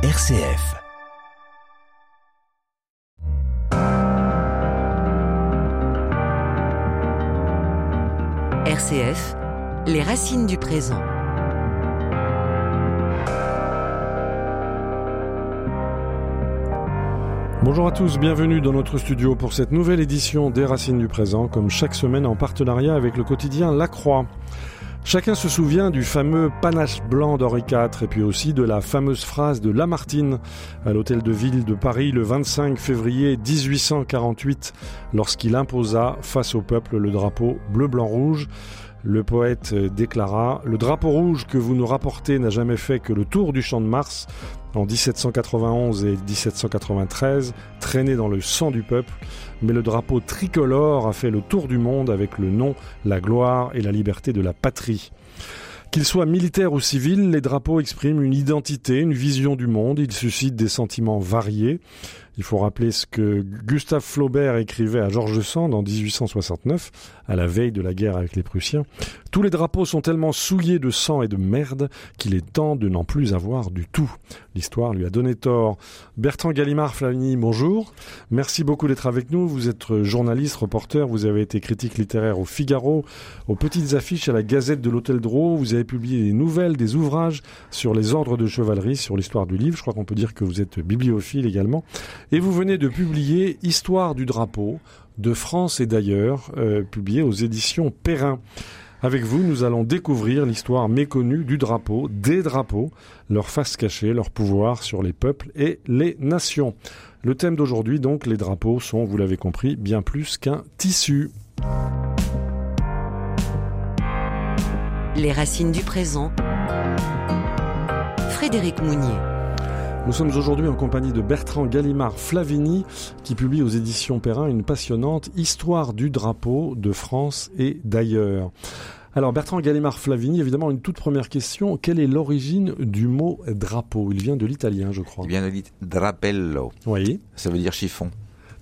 RCF. RCF, les racines du présent. Bonjour à tous, bienvenue dans notre studio pour cette nouvelle édition des Racines du présent, comme chaque semaine en partenariat avec le quotidien La Croix. Chacun se souvient du fameux panache blanc d'Henri IV et puis aussi de la fameuse phrase de Lamartine à l'hôtel de ville de Paris le 25 février 1848 lorsqu'il imposa face au peuple le drapeau bleu-blanc-rouge. Le poète déclara Le drapeau rouge que vous nous rapportez n'a jamais fait que le tour du champ de Mars en 1791 et 1793, traîné dans le sang du peuple, mais le drapeau tricolore a fait le tour du monde avec le nom, la gloire et la liberté de la patrie. Qu'ils soient militaires ou civils, les drapeaux expriment une identité, une vision du monde, ils suscitent des sentiments variés. Il faut rappeler ce que Gustave Flaubert écrivait à Georges Sand en 1869, à la veille de la guerre avec les Prussiens. Tous les drapeaux sont tellement souillés de sang et de merde qu'il est temps de n'en plus avoir du tout. L'histoire lui a donné tort. Bertrand Gallimard Flavigny, bonjour. Merci beaucoup d'être avec nous. Vous êtes journaliste, reporter, vous avez été critique littéraire au Figaro, aux petites affiches à la Gazette de l'Hôtel Drô. Vous avez publié des nouvelles, des ouvrages sur les ordres de chevalerie, sur l'histoire du livre. Je crois qu'on peut dire que vous êtes bibliophile également. Et vous venez de publier Histoire du drapeau de France et d'ailleurs, euh, publié aux éditions Perrin. Avec vous, nous allons découvrir l'histoire méconnue du drapeau, des drapeaux, leur face cachée, leur pouvoir sur les peuples et les nations. Le thème d'aujourd'hui, donc, les drapeaux sont, vous l'avez compris, bien plus qu'un tissu. Les racines du présent. Frédéric Mounier. Nous sommes aujourd'hui en compagnie de Bertrand Gallimard Flavigny qui publie aux éditions Perrin une passionnante Histoire du drapeau de France et d'ailleurs. Alors Bertrand Gallimard Flavigny, évidemment une toute première question, quelle est l'origine du mot drapeau? Il vient de l'italien je crois. Il vient de l'italien drapello. Oui. Ça veut dire chiffon.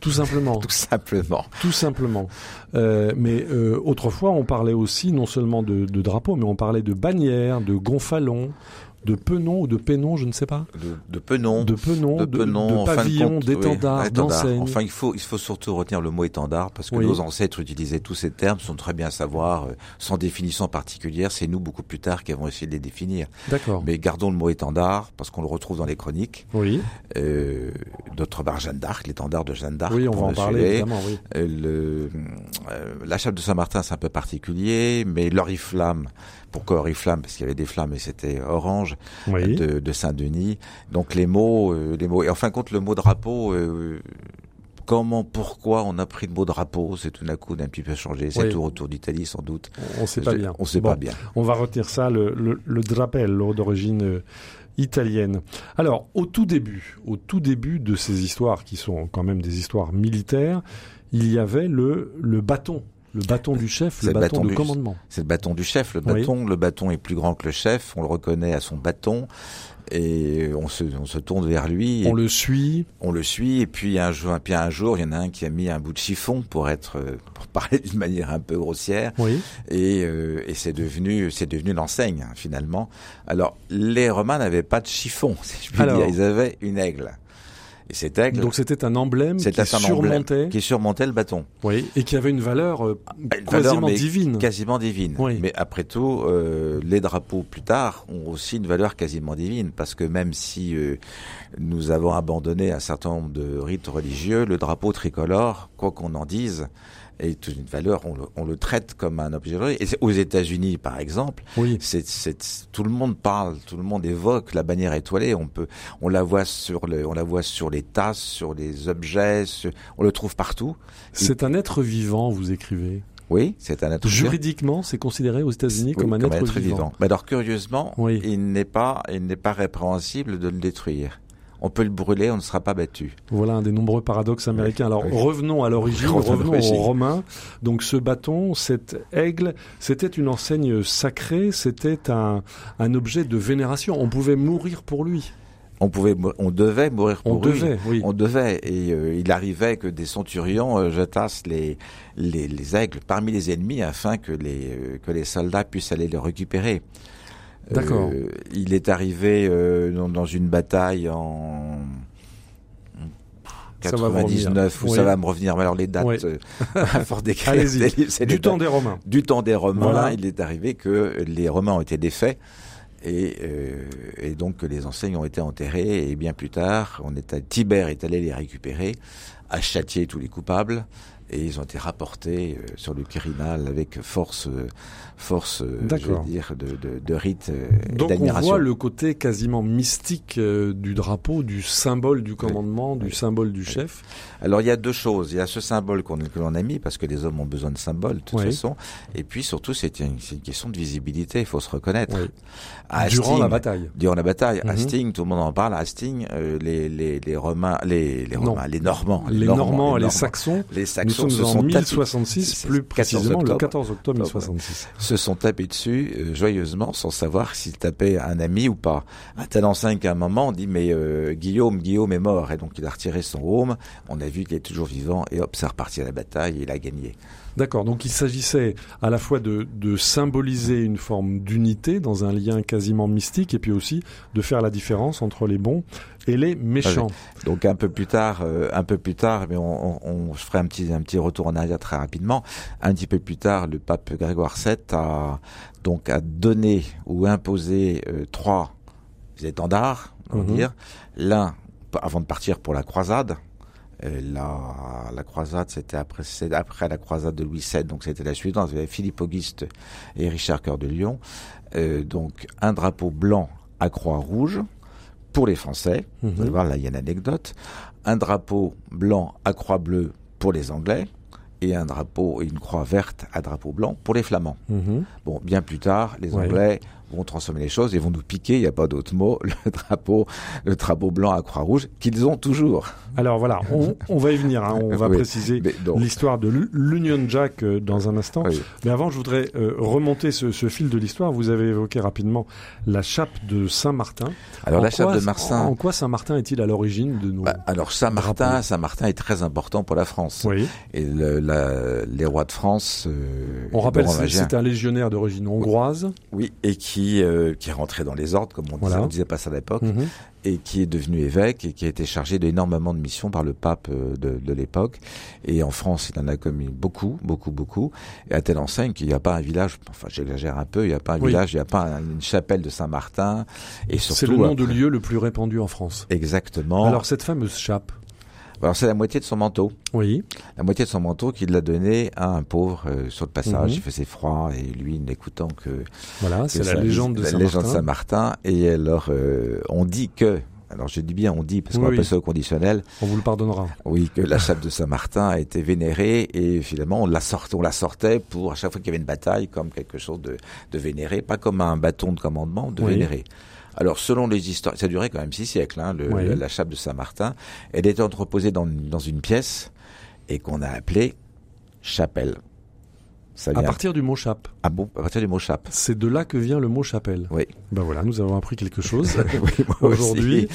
Tout simplement. Tout simplement. Tout simplement. Euh, mais euh, autrefois, on parlait aussi non seulement de, de drapeau, mais on parlait de bannière, de gonfalon, de penon ou de pénon, je ne sais pas. De, de penon. De penon, de, de, penon, de pavillon, oui, d'étendard, d'enseigne. Enfin, il faut, il faut surtout retenir le mot étendard parce que Oui. nos ancêtres utilisaient tous ces termes, sont très bien à savoir, euh, sans définition particulière. C'est nous, beaucoup plus tard, qui avons essayé de les définir. D'accord. Mais gardons le mot étendard parce qu'on le retrouve dans les chroniques. Oui, Euh, D'autre part, Jeanne d'Arc, l'étendard de Jeanne d'Arc. oui, on va en le parler évidemment, oui. Euh, le, euh, la chape de Saint-Martin, c'est un peu particulier, mais l'oriflamme, pourquoi oriflamme? Parce qu'il y avait des flammes et c'était orange Oui. de, de Saint-Denis. Donc les mots, euh, les mots. Et en fin de compte, le mot drapeau. euh, Comment, pourquoi on a pris le mot drapeau? C'est tout d'un coup d'un petit peu changé. C'est Oui. tout retour d'Italie sans doute. On ne sait pas Je- bien. On sait Bon, pas bien. On va retenir ça, le, le, le d'origine euh, italienne. Alors, au tout début, au tout début de ces histoires, qui sont quand même des histoires militaires, il y avait le, le bâton, le bâton du chef, le bâton, bâton de du- commandement. C'est le bâton du chef. Le Oui. bâton, le bâton est plus grand que le chef. On le reconnaît à son bâton et on se, on se tourne vers lui. On le suit. on le suit et puis un jour, puis un jour, il y en a un qui a mis un bout de chiffon pour être, euh, pour parler d'une manière un peu grossière, Oui. et, euh, et c'est devenu, c'est devenu l'enseigne hein, finalement. Alors les Romains n'avaient pas de chiffon, si je puis Alors. dire, ils avaient une aigle. Et cet aigle, Donc c'était un emblème qui un emblème surmontait, qui surmontait le bâton, oui, et qui avait une valeur euh, Une valeur, quasiment divine. quasiment divine. Oui. Mais après tout, euh, les drapeaux plus tard ont aussi une valeur quasiment divine, parce que même si euh, nous avons abandonné un certain nombre de rites religieux, le drapeau tricolore, quoi qu'on en dise, est une valeur. On le, on le traite comme un objet. Et aux États-Unis, par exemple, Oui. c'est, c'est, tout le monde parle, tout le monde évoque la bannière étoilée. On peut, on la voit sur le, on la voit sur les tasses, sur les objets, sur- on le trouve partout. C'est un être vivant, vous écrivez. Oui, c'est un être Juridiquement, c'est considéré aux États-Unis Oui, comme un être, vivant. Mais alors curieusement, Oui. il n'est pas, il n'est pas répréhensible de le détruire. On peut le brûler, on ne sera pas battu. Voilà un des nombreux paradoxes américains. Alors oui. revenons à l'origine, Revenons aux. Romains. Donc ce bâton, cet aigle, c'était une enseigne sacrée, c'était un, un objet de vénération. On pouvait mourir pour lui. On pouvait, on devait mourir On pour lui. devait, oui. On devait, et euh, il arrivait que des centurions euh, jetassent les, les, les aigles parmi les ennemis afin que les, euh, que les soldats puissent aller les récupérer. D'accord. Euh, il est arrivé euh, dans, dans une bataille en Ça va vous 99 où revenir. ça Oui. va me revenir. Mais alors les dates, Oui. euh, à force d'écrire, Allez-y. c'est- Du temps des Romains. du temps des Romains, Voilà. il est arrivé que les Romains ont été défaits et, euh, et donc que les enseignes ont été enterrées et bien plus tard, on est à, Tibère est allé les récupérer, a châtié tous les coupables et ils ont été rapportés euh, sur le Quirinal avec force, euh, force, euh, je veux dire, de, de, de rite et Donc on voit le côté quasiment mystique du drapeau, du symbole du commandement, du Oui. symbole du chef. Alors il y a deux choses. Il y a ce symbole qu'on que l'on a mis parce que les hommes ont besoin de symboles de toute façon. Et puis surtout c'est une, c'est une question de visibilité. Il faut se reconnaître. À Durant la bataille. Durant la bataille. Hastings, tout le monde en parle. Hastings, euh, les, les, les Romains, les, les. Romains, les Normands, Les Normands les Normands, Saxons. les Nous Saxons sommes se en sont tapés, 1066, c'est- plus 14 précisément le octobre. 14 octobre Octobre, 1066. se sont tapés dessus euh, joyeusement sans savoir s'ils tapaient un ami ou pas. Un tel enseigne qu'à un moment on dit mais euh, Guillaume, Guillaume est mort et donc il a retiré son home. On a vu qu'il est toujours vivant et hop, c'est reparti à la bataille et il a gagné. D'accord, donc il s'agissait à la fois de, de symboliser une forme d'unité dans un lien quasiment mystique et puis aussi de faire la différence entre les bons et les méchants. Donc un peu plus tard, euh, un peu plus tard, mais on, on, on je ferai un petit un petit retour en arrière très rapidement. Un petit peu plus tard, le pape Grégoire VII a donc a donné ou imposé euh, trois étendards, on va Mhm. dire. L'un avant de partir pour la croisade. Euh, la, la croisade, c'était après, après la croisade de Louis VII, donc c'était la suivante. Il y avait Philippe Auguste et Richard Cœur de Lion. Euh, donc un drapeau blanc à croix rouge pour les Français. Vous allez Mhm. voir, là, il y a une anecdote. Un drapeau blanc à croix bleue pour les Anglais et un drapeau et une croix verte à drapeau blanc pour les Flamands. Mhm. Bon, bien plus tard, les Ouais. Anglais vont transformer les choses et vont nous piquer, il n'y a pas d'autre mot, le drapeau, le drapeau blanc à croix rouge qu'ils ont toujours. Alors voilà, on, on va y venir, hein, on va Oui. préciser l'histoire de l'U- l'Union Jack euh, dans un instant. oui. Mais avant, je voudrais euh, remonter ce, ce fil de l'histoire. Vous avez évoqué rapidement la chape de Saint-Martin. Alors En la chape de Marsin. En quoi Saint-Martin est-il à l'origine de nos... Bah, alors Saint-Martin. Saint-Martin est très important pour la France. oui. Et le- la- les rois de France. euh, On rappelle, c'est un légionnaire d'origine hongroise. Oui, et qui euh, qui est rentré dans les ordres, comme on disait, Voilà. on disait pas ça à l'époque, Mhm. Et qui est devenu évêque et qui a été chargé d'énormément de missions par le pape euh, de, de l'époque. Et en France, il en a commis beaucoup, beaucoup, beaucoup. Et à telle enseigne qu'il n'y a pas un village, enfin j'exagère un peu, il n'y a pas un Oui. village, il n'y a pas un- une chapelle de Saint-Martin. Et surtout, C'est le nom de après- lieu le plus répandu en France. Exactement. Alors, cette fameuse chape, c'est la moitié de son manteau. oui, La moitié de son manteau qu'il a donné à un pauvre euh, sur le passage. Mhm. Il faisait froid et lui, n'écoutant que voilà, c'est la légende de la Saint-Martin. légende de Saint-Martin. Et alors, euh, on dit que, alors je dis bien on dit, parce qu'on Oui, appelle oui. ça au conditionnel, On vous le pardonnera. oui, que la chape de Saint-Martin a été vénérée et finalement on la sortait, on la sortait pour à chaque fois qu'il y avait une bataille comme quelque chose de, de vénéré, pas comme un bâton de commandement, de Oui. vénéré. Alors selon les histoires, ça duré quand même six siècles, hein, le- Oui. la, chape de Saint-Martin. Elle était entreposée dans, dans une pièce et qu'on a appelée chapelle. Ça À partir du mot chape. ah bon, à partir du mot chape. C'est de là que vient le mot chapelle. Oui. Ben voilà, nous avons appris quelque chose. Oui. Aujourd'hui.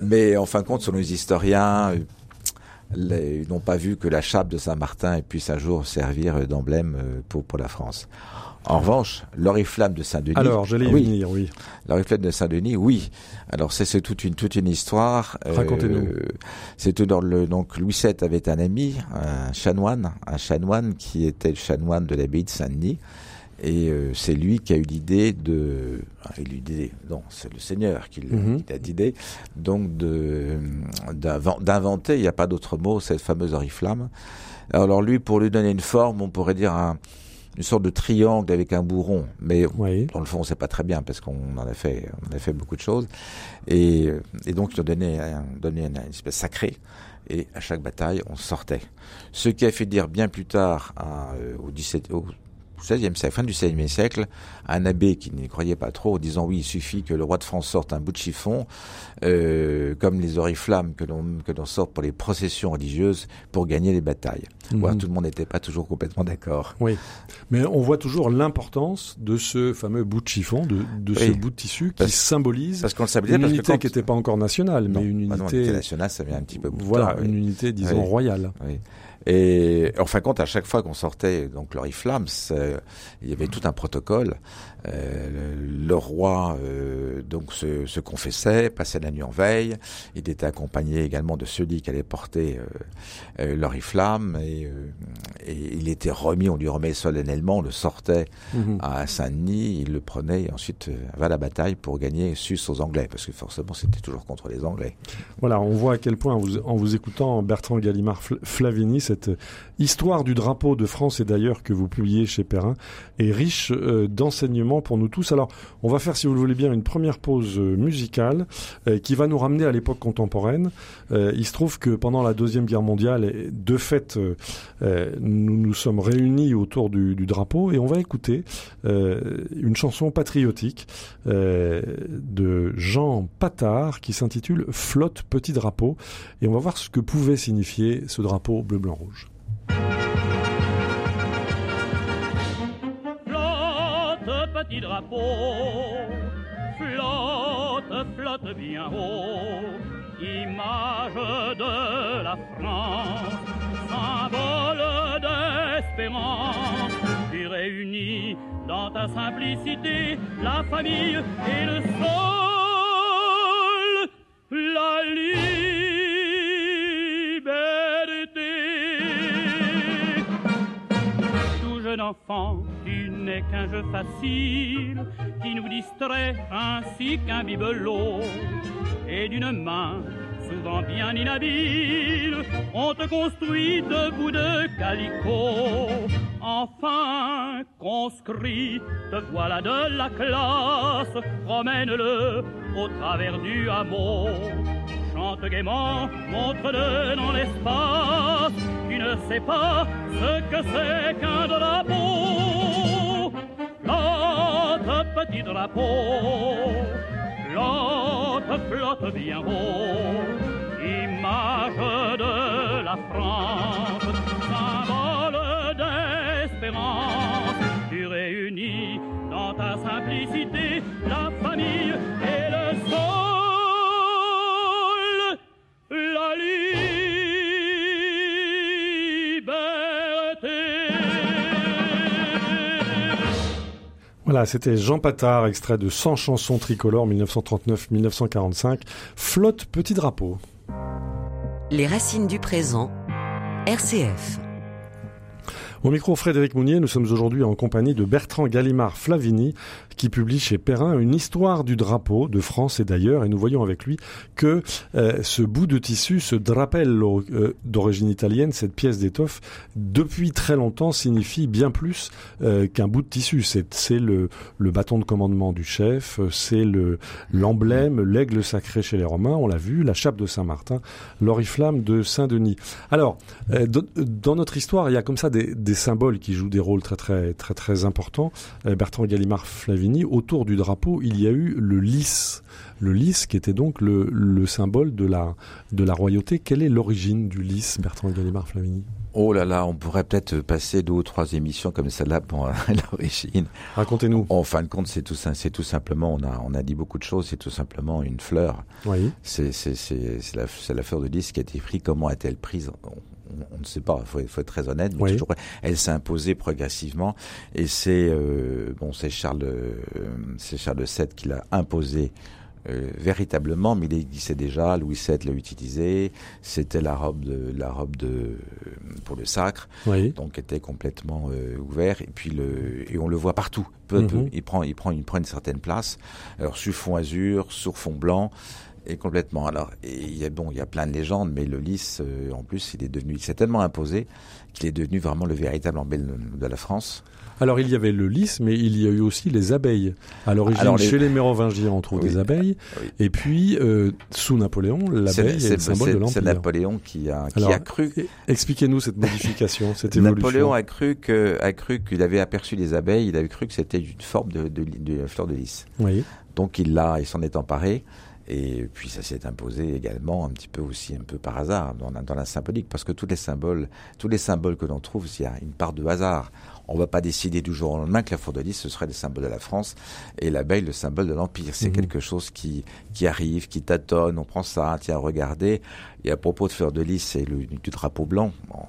Mais en fin de compte, selon les historiens, euh, les- ils n'ont pas vu que la chape de Saint-Martin puisse un jour servir d'emblème euh, pour, pour la France. En revanche, l'oriflamme de Saint-Denis. Alors, j'allais oui, venir, oui. l'oriflamme de Saint-Denis, oui. Alors c'est toute une toute une histoire. Euh, Racontez-nous. C'était dans le donc Louis VII avait un ami, un chanoine, un chanoine qui était le chanoine de l'abbaye de Saint-Denis. Et euh, c'est lui qui a eu l'idée de, ah, il a eu l'idée, non, c'est le Seigneur qui l'a Mhm. qui a l'idée, donc de d'inventer, il n'y a pas d'autre mot, cette fameuse oriflamme. Alors lui, pour lui donner une forme, on pourrait dire un, une sorte de triangle avec un bourron, mais Oui. dans le fond, c'est pas très bien parce qu'on en a fait, on a fait beaucoup de choses. Et, et donc, ils ont donné, un- donné une, espèce sacrée. Et à chaque bataille, on sortait. Ce qui a fait dire bien plus tard, à, euh, au 17, au 16e siècle, fin du 16e siècle, un abbé qui n'y croyait pas trop, en disant oui, il suffit que le roi de France sorte un bout de chiffon, euh, comme les oriflammes que l'on que l'on sort pour les processions religieuses pour gagner les batailles. Mhm. Voilà, tout le monde n'était pas toujours complètement d'accord. Mais on voit toujours l'importance de ce fameux bout de chiffon, de, de ce Oui. bout de tissu qui Parce- symbolise Parce qu'on le une parce unité qui n'était pas encore nationale, Non, mais une non, unité, nationale, ça vient un petit peu plus voilà, tard, oui. une unité, disons, Oui. royale. Oui. Et en fin de compte, à chaque fois qu'on sortait donc l'oriflamme, il y avait tout un protocole. Euh, le roi euh, donc se, se, confessait, passait la nuit en veille. Il était accompagné également de celui qui allait porter euh, euh l'oriflamme et, et, il était remis, on lui remet solennellement, on le sortait mhm. à Saint-Denis, il le prenait et ensuite va à la bataille pour gagner sus aux Anglais parce que forcément c'était toujours contre les Anglais. Voilà, on voit à quel point en vous, en vous écoutant Bertrand Gallimard Flavini, cette histoire du drapeau de France et d'ailleurs que vous publiez chez Perrin est riche d'enseignements pour nous tous. Alors, on va faire, si vous le voulez bien, une première pause euh, musicale euh, qui va nous ramener à l'époque contemporaine. Euh, il se trouve que pendant la Deuxième Guerre mondiale, de fait, nous nous sommes réunis autour du, drapeau et on va écouter une chanson patriotique de Jean Patard qui s'intitule Flotte petit drapeau et on va voir ce que pouvait signifier ce drapeau bleu petit drapeau flotte, flotte bien haut, image de la France, symbole d'espérance. Tu réunis dans ta simplicité la famille et le sol, Enfant n'est qu'un jeu facile qui nous distrait ainsi qu'un bibelot. Et d'une main souvent bien inhabile, on te construit de bouts de calicot. Enfin, conscrit, te voilà de la classe, promène-le au travers du hameau. Chante gaiement, montre-le dans l'espace, tu ne sais pas ce que c'est qu'un drapeau. Flotte, petit drapeau, flotte, flotte bien haut, image de la France, symbole d'espérance, tu réunis dans ta simplicité Voilà, c'était Jean Patard, extrait de 100 chansons tricolores 1939-1945. Flotte petit drapeau. Les racines du présent. RCF. Au micro Frédéric Mounier, nous sommes aujourd'hui en compagnie de Bertrand Gallimard Flavini, qui publie chez Perrin une histoire du drapeau de France et d'ailleurs, et nous voyons avec lui que euh, ce bout de tissu, ce drapello euh, d'origine italienne, cette pièce d'étoffe, depuis très longtemps signifie bien plus euh, qu'un bout de tissu. C'est le, bâton de commandement du chef, c'est le l'emblème, l'aigle sacré chez les Romains, on l'a vu, la chape de Saint-Martin, l'oriflamme de Saint-Denis. Alors, euh, dans notre histoire, il y a comme ça des symboles qui jouent des rôles très très très très importants. Euh, Bertrand Gallimard Autour du drapeau, il y a eu le lys. Le lys qui était donc le, le symbole de la, de la royauté. Quelle est l'origine du lys, Bertrand Gallimard Flavini Oh là là, on pourrait peut-être passer deux ou trois émissions comme celle-là pour l'origine. Racontez-nous. En fin de compte, c'est tout, simplement, on a, on a dit beaucoup de choses, c'est tout simplement une fleur. Oui. C'est, la, fleur de lys qui a été prise. Comment a-t-elle prise? On, ne sait pas, il faut, faut, être très honnête, mais toujours, elle s'est imposée progressivement et c'est euh, bon, c'est Charles, euh, c'est Charles VII qui l'a imposé euh, véritablement, mais il existait déjà. Louis VII l'a utilisé. C'était la robe de la robe de pour le sacre, oui. donc était complètement euh, ouvert. Et puis le et on le voit partout. Peu à peu, mhm. il prend il prend il prend une certaine place. Alors sur fond azur, sur fond blanc. Et complètement. Alors, il y a bon, il y a plein de légendes, mais le lys, euh, en plus, il est devenu, il s'est tellement imposé qu'il est devenu vraiment le véritable emblème de la France. Alors il y avait le lys, mais il y a eu aussi les abeilles. À l'origine, les... chez les Mérovingiens, on trouve oui. des abeilles. Oui. Et puis, euh, sous Napoléon, l'abeille est, est, le symbole de l'Empire. C'est Napoléon qui a, qui Alors, a cru... Expliquez-nous cette modification, cette évolution. Napoléon a cru que, a cru qu'il avait aperçu les abeilles, il avait cru que c'était une forme de, de, de, de fleur de lys. Oui. Donc il l'a, il s'en est emparé. Et puis ça s'est imposé également un petit peu aussi un peu par hasard dans la, dans la symbolique, parce que tous les symboles, tous les symboles que l'on trouve, il y a une part de hasard. On va pas décider du jour au lendemain que la fleur de lys ce serait le symbole de la France et l'abeille le symbole de l'empire. C'est mmh. quelque chose qui qui arrive, qui tâtonne. On prend ça, tiens, regardez. Et à propos de fleur de lys, c'est le du drapeau blanc. Bon,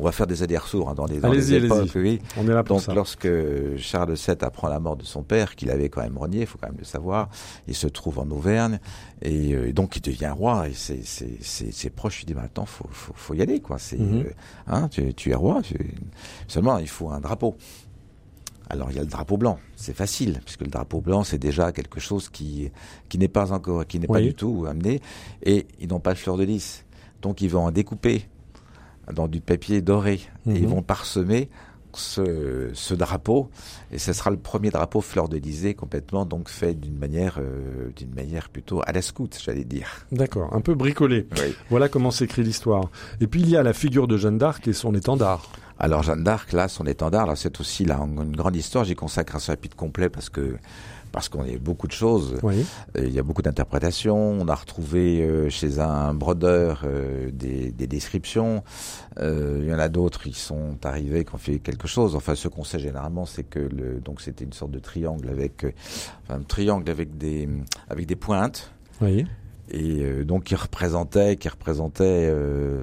on va faire des allers-retours hein, dans les, allez-y, époques. Oui. On est là pour Donc ça. lorsque Charles VII apprend la mort de son père, qu'il avait quand même renié, il faut quand même le savoir, il se trouve en Auvergne et, euh, et donc il devient roi et ses, ses, ses, ses proches lui disent maintenant faut, faut, faut y aller quoi. C'est Mhm. euh, hein, tu, tu es roi, tu- seulement il faut un drapeau. Alors il y a le drapeau blanc, c'est facile puisque le drapeau blanc c'est déjà quelque chose qui qui n'est pas encore qui n'est pas du tout amené et ils n'ont pas de fleur de lys. Donc ils vont en découper dans du papier doré et ils Mhm. vont parsemer ce, ce drapeau et ce sera le premier drapeau fleur de lysée complètement donc fait d'une manière euh, d'une manière plutôt à la scout j'allais dire. D'accord, un peu bricolé. Oui. Voilà comment s'écrit l'histoire. Et puis il y a la figure de Jeanne d'Arc et son étendard. Alors Jeanne d'Arc, là, son étendard, là, c'est aussi là une grande histoire. J'y consacre un chapitre complet parce que parce qu'on a beaucoup de choses. Oui. Euh, Il y a beaucoup d'interprétations. On a retrouvé euh, chez un brodeur euh, des, des descriptions. Il y en a d'autres qui sont arrivés, qui ont fait quelque chose. Enfin, ce qu'on sait généralement, c'est que le donc c'était une sorte de triangle avec enfin, un triangle avec des avec des pointes Oui. et donc qui représentait qui représentait euh,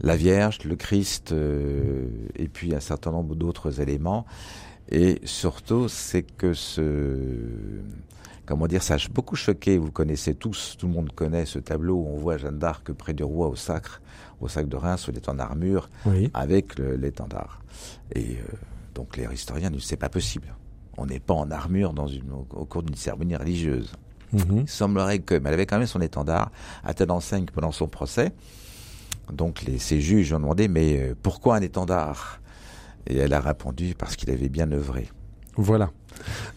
la Vierge, le Christ euh, et puis un certain nombre d'autres éléments et surtout c'est que ce comment dire ça a beaucoup choqué. Vous connaissez tous tout le monde connaît ce tableau où on voit Jeanne d'Arc près du roi au sacre au sac de Reims où elle est en armure Oui. avec l'étendard. Et euh, donc les historiens disent c'est pas possible. On n'est pas en armure dans une, au, au cours d'une cérémonie religieuse. Mhm. il semblerait que, mais elle avait quand même son étendard, à telle enseigne que pendant son procès, donc les, ces juges ont demandé, mais euh, pourquoi un étendard? Et elle a répondu, parce qu'il avait bien œuvré. Voilà.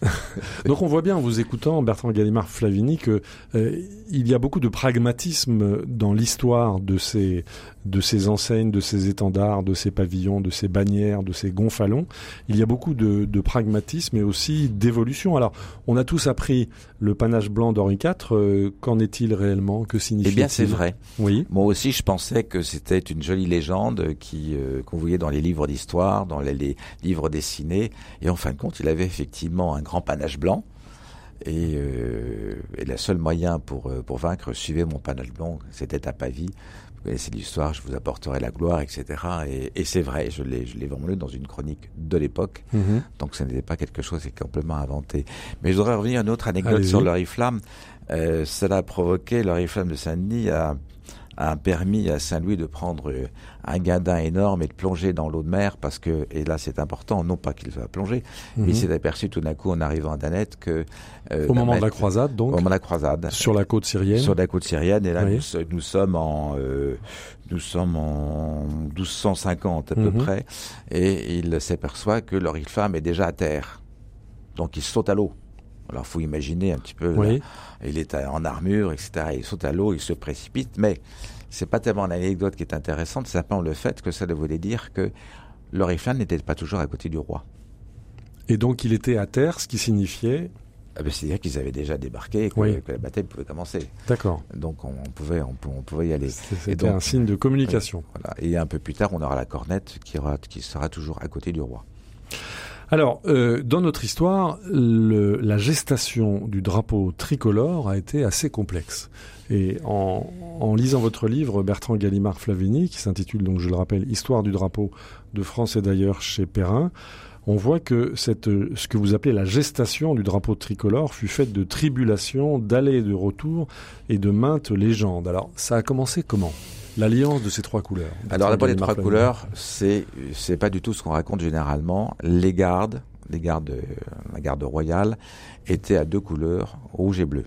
Donc on voit bien en vous écoutant Bertrand Gallimard Flavini que euh, il y a beaucoup de pragmatisme dans l'histoire de ces de ces enseignes, de ces étendards, de ces pavillons, de ces bannières, de ces gonfalons. Il y a beaucoup de, de pragmatisme et aussi d'évolution. Alors on a tous appris le panache blanc d'Henri IV. euh, Qu'en est-il réellement? Que signifie Eh bien, c'est vrai. Oui. Moi aussi, je pensais que c'était une jolie légende qui euh, qu'on voyait dans les livres d'histoire, dans les, les livres dessinés. Et en fin de compte, il avait effectivement un grand panache blanc. Et, euh, et le seul moyen pour, euh, pour vaincre, suivez mon panache blanc, c'était à Pavie. Vous connaissez l'histoire, je vous apporterai la gloire, etc. Et, et c'est vrai, je l'ai, je l'ai vraiment lu dans une chronique de l'époque. Mhm. Donc ce n'était pas quelque chose qui est complètement inventé. Mais je voudrais revenir à une autre anecdote sur l'oriflamme. Euh, cela a provoqué, l'oriflamme de Saint-Denis a, a permis à Saint-Louis de prendre euh, un guindin énorme et de plonger dans l'eau de mer parce que, et là c'est important, non pas qu'il soit plongé, mais il Mhm. s'est aperçu tout d'un coup en arrivant à Danette que... euh, Au moment de la croisade, Au donc, moment de la croisade. sur la côte syrienne. Sur la côte syrienne, et là Oui. nous, so- nous sommes en euh, nous sommes en 1250 à peu Mhm. près, et il s'aperçoit que l'oriflamme est déjà à terre, donc il saute à l'eau. Alors faut imaginer un petit peu. là. Il est en armure, etc. Il saute à l'eau, il se précipite, mais c'est pas tellement l'anecdote qui est intéressante, c'est simplement le fait que ça voulait dire que l'oriflamme n'était pas toujours à côté du roi. Et donc il était à terre, ce qui signifiait. Ah ben, C'est-à-dire qu'ils avaient déjà débarqué et que, Oui. que la bataille pouvait commencer. D'accord. Donc on, on pouvait, on, pou- on pouvait y aller. C'était un signe de communication. Voilà. Et un peu plus tard, on aura la cornette qui, aura, qui sera toujours à côté du roi. Alors, euh, dans notre histoire, la gestation du drapeau tricolore a été assez complexe. Et en, lisant votre livre, Bertrand Gallimard Flavini, qui s'intitule donc, je le rappelle, Histoire du drapeau de France et d'ailleurs chez Perrin, on voit que ce que vous appelez la gestation du drapeau tricolore fut faite de tribulations, d'allées et de retours et de maintes légendes. Alors, ça a commencé comment? L'alliance de ces trois couleurs. Alors d'abord, les trois couleurs, c'est c'est pas du tout ce qu'on raconte généralement. Les gardes, les gardes, euh, la garde royale, étaient à deux couleurs, rouge et bleu.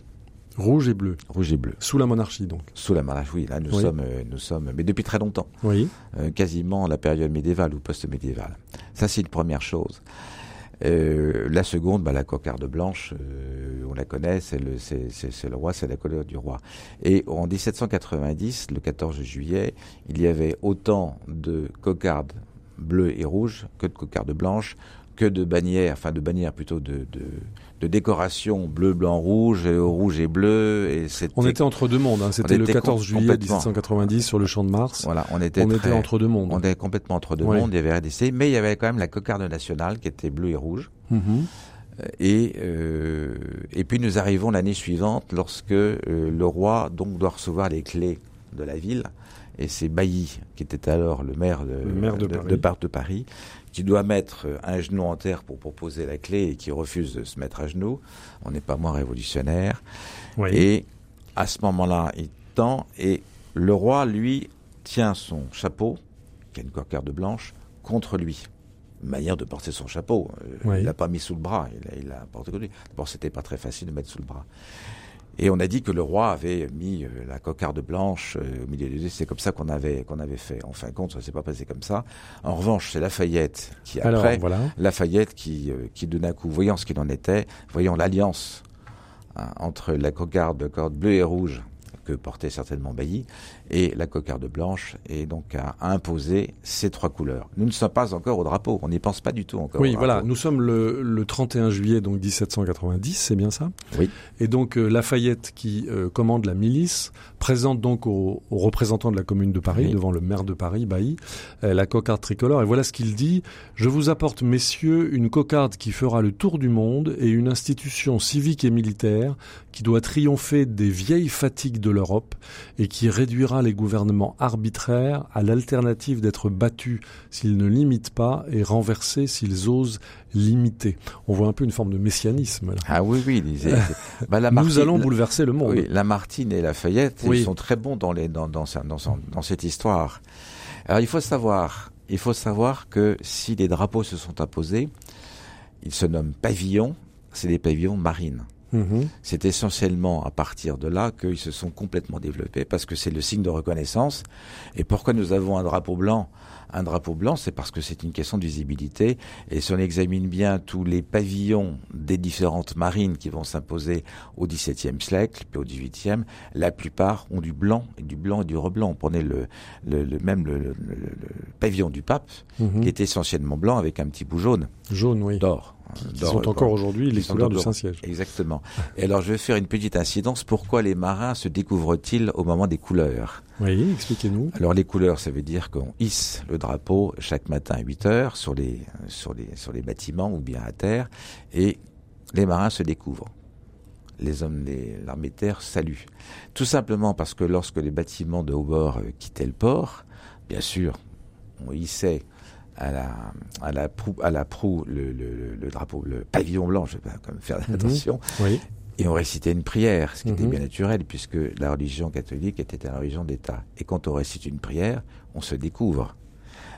Rouge et bleu. Rouge et bleu. Sous la monarchie, donc. Sous la monarchie, oui, là nous Oui. sommes, euh, nous sommes, mais depuis très longtemps, Oui. euh, quasiment la période médiévale ou post-médiévale. Ça, c'est une première chose. Euh, la seconde, bah, la cocarde blanche, euh, on la connaît, c'est le, roi, c'est la couleur du roi. Et en 1790, le 14 juillet, il y avait autant de cocardes bleues et rouges que de cocardes blanches, que de bannières, enfin de bannières plutôt de, de décoration bleu, blanc, rouge, euh, rouge et bleu. Et c'était, On était entre deux mondes. hein. C'était le était 14 com- juillet complètement. 1790 sur le champ de Mars. voilà, on était On très- était entre deux mondes. on était complètement entre deux mondes. Il y avait RDC, mais il y avait quand même la cocarde nationale qui était bleue et rouge. Mhm. Et, euh, et puis nous arrivons l'année suivante lorsque euh, le roi donc doit recevoir les clés de la ville et c'est Bailly, qui était alors le maire de, Le maire de de, Paris. de Bar- de Paris, qui doit mettre un genou en terre pour proposer la clé et qui refuse de se mettre à genoux. On n'est pas moins révolutionnaire. Oui. Et à ce moment-là, il tend et le roi, lui, tient son chapeau, qui a une cocarde blanche, contre lui. Manière de porter son chapeau. Euh, Oui. Il l'a pas mis sous le bras, il l'a- il l'a porté contre lui. D'abord, c'était pas très facile de mettre sous le bras. Et on a dit que le roi avait mis euh, la cocarde blanche euh, au milieu des yeux. C'est comme ça qu'on avait qu'on avait fait. En fin de compte, ça s'est pas passé comme ça. En revanche, c'est Lafayette qui Alors, après voilà. Lafayette qui, euh, qui d'un coup, voyant ce qu'il en était, voyant l'alliance hein, entre la cocarde, de corde bleue et rouge que portait certainement Bailly et la cocarde blanche et donc a imposé ces trois couleurs. Nous ne sommes pas encore au drapeau, on n'y pense pas du tout encore. Oui, au voilà, nous sommes le, le 31 juillet donc 1790, c'est bien ça? Oui. Et donc euh, Lafayette qui euh, commande la milice présente donc aux, aux représentants de la commune de Paris Oui. devant le maire de Paris, Bailly, euh, la cocarde tricolore et voilà ce qu'il dit je vous apporte messieurs une cocarde qui fera le tour du monde et une institution civique et militaire qui doit triompher des vieilles fatigues de l'Europe et qui réduira les gouvernements arbitraires à l'alternative d'être battus s'ils ne limitent pas et renversés s'ils osent limiter. On voit un peu une forme de messianisme. Là. Ah oui, oui. bah, la Nous allons bouleverser le monde. Oui, Lamartine et Lafayette, Oui. ils sont très bons dans, les, dans, dans, sa- dans, son- dans cette histoire. Alors il faut savoir, il faut savoir que si les drapeaux se sont imposés, ils se nomment pavillons, c'est des pavillons marines. Mhm. C'est essentiellement à partir de là qu'ils se sont complètement développés parce que c'est le signe de reconnaissance. Et pourquoi nous avons un drapeau blanc? Un drapeau blanc, c'est parce que c'est une question de visibilité. Et si on examine bien tous les pavillons des différentes marines qui vont s'imposer au XVIIe siècle, puis au XVIIIe, la plupart ont du blanc, et du blanc et du reblanc. Prenez le, le, le- même le, le- pavillon du pape, Mhm. qui est essentiellement blanc avec un petit bout jaune, Jaune, oui. d'or. Qui sont encore aujourd'hui les couleurs du Saint-Siège. Exactement. Et alors, je vais faire une petite incidence. Pourquoi les marins se découvrent-ils au moment des couleurs? Oui, expliquez-nous. Alors, les couleurs, ça veut dire qu'on hisse le drapeau chaque matin à 8 heures sur les, sur les, sur les bâtiments ou bien à terre, et les marins se découvrent. Les hommes, les- l'armée de terre saluent. Tout simplement parce que lorsque les bâtiments de haut bord euh, quittaient le port, bien sûr, on hissait à la, à la proue, à la proue le, le- le drapeau, le pavillon blanc, je vais pas même faire Mhm. attention, Oui. et on récitait une prière, ce qui était Mhm. bien naturel, puisque la religion catholique était la religion d'État. Et quand on récite une prière, on se découvre.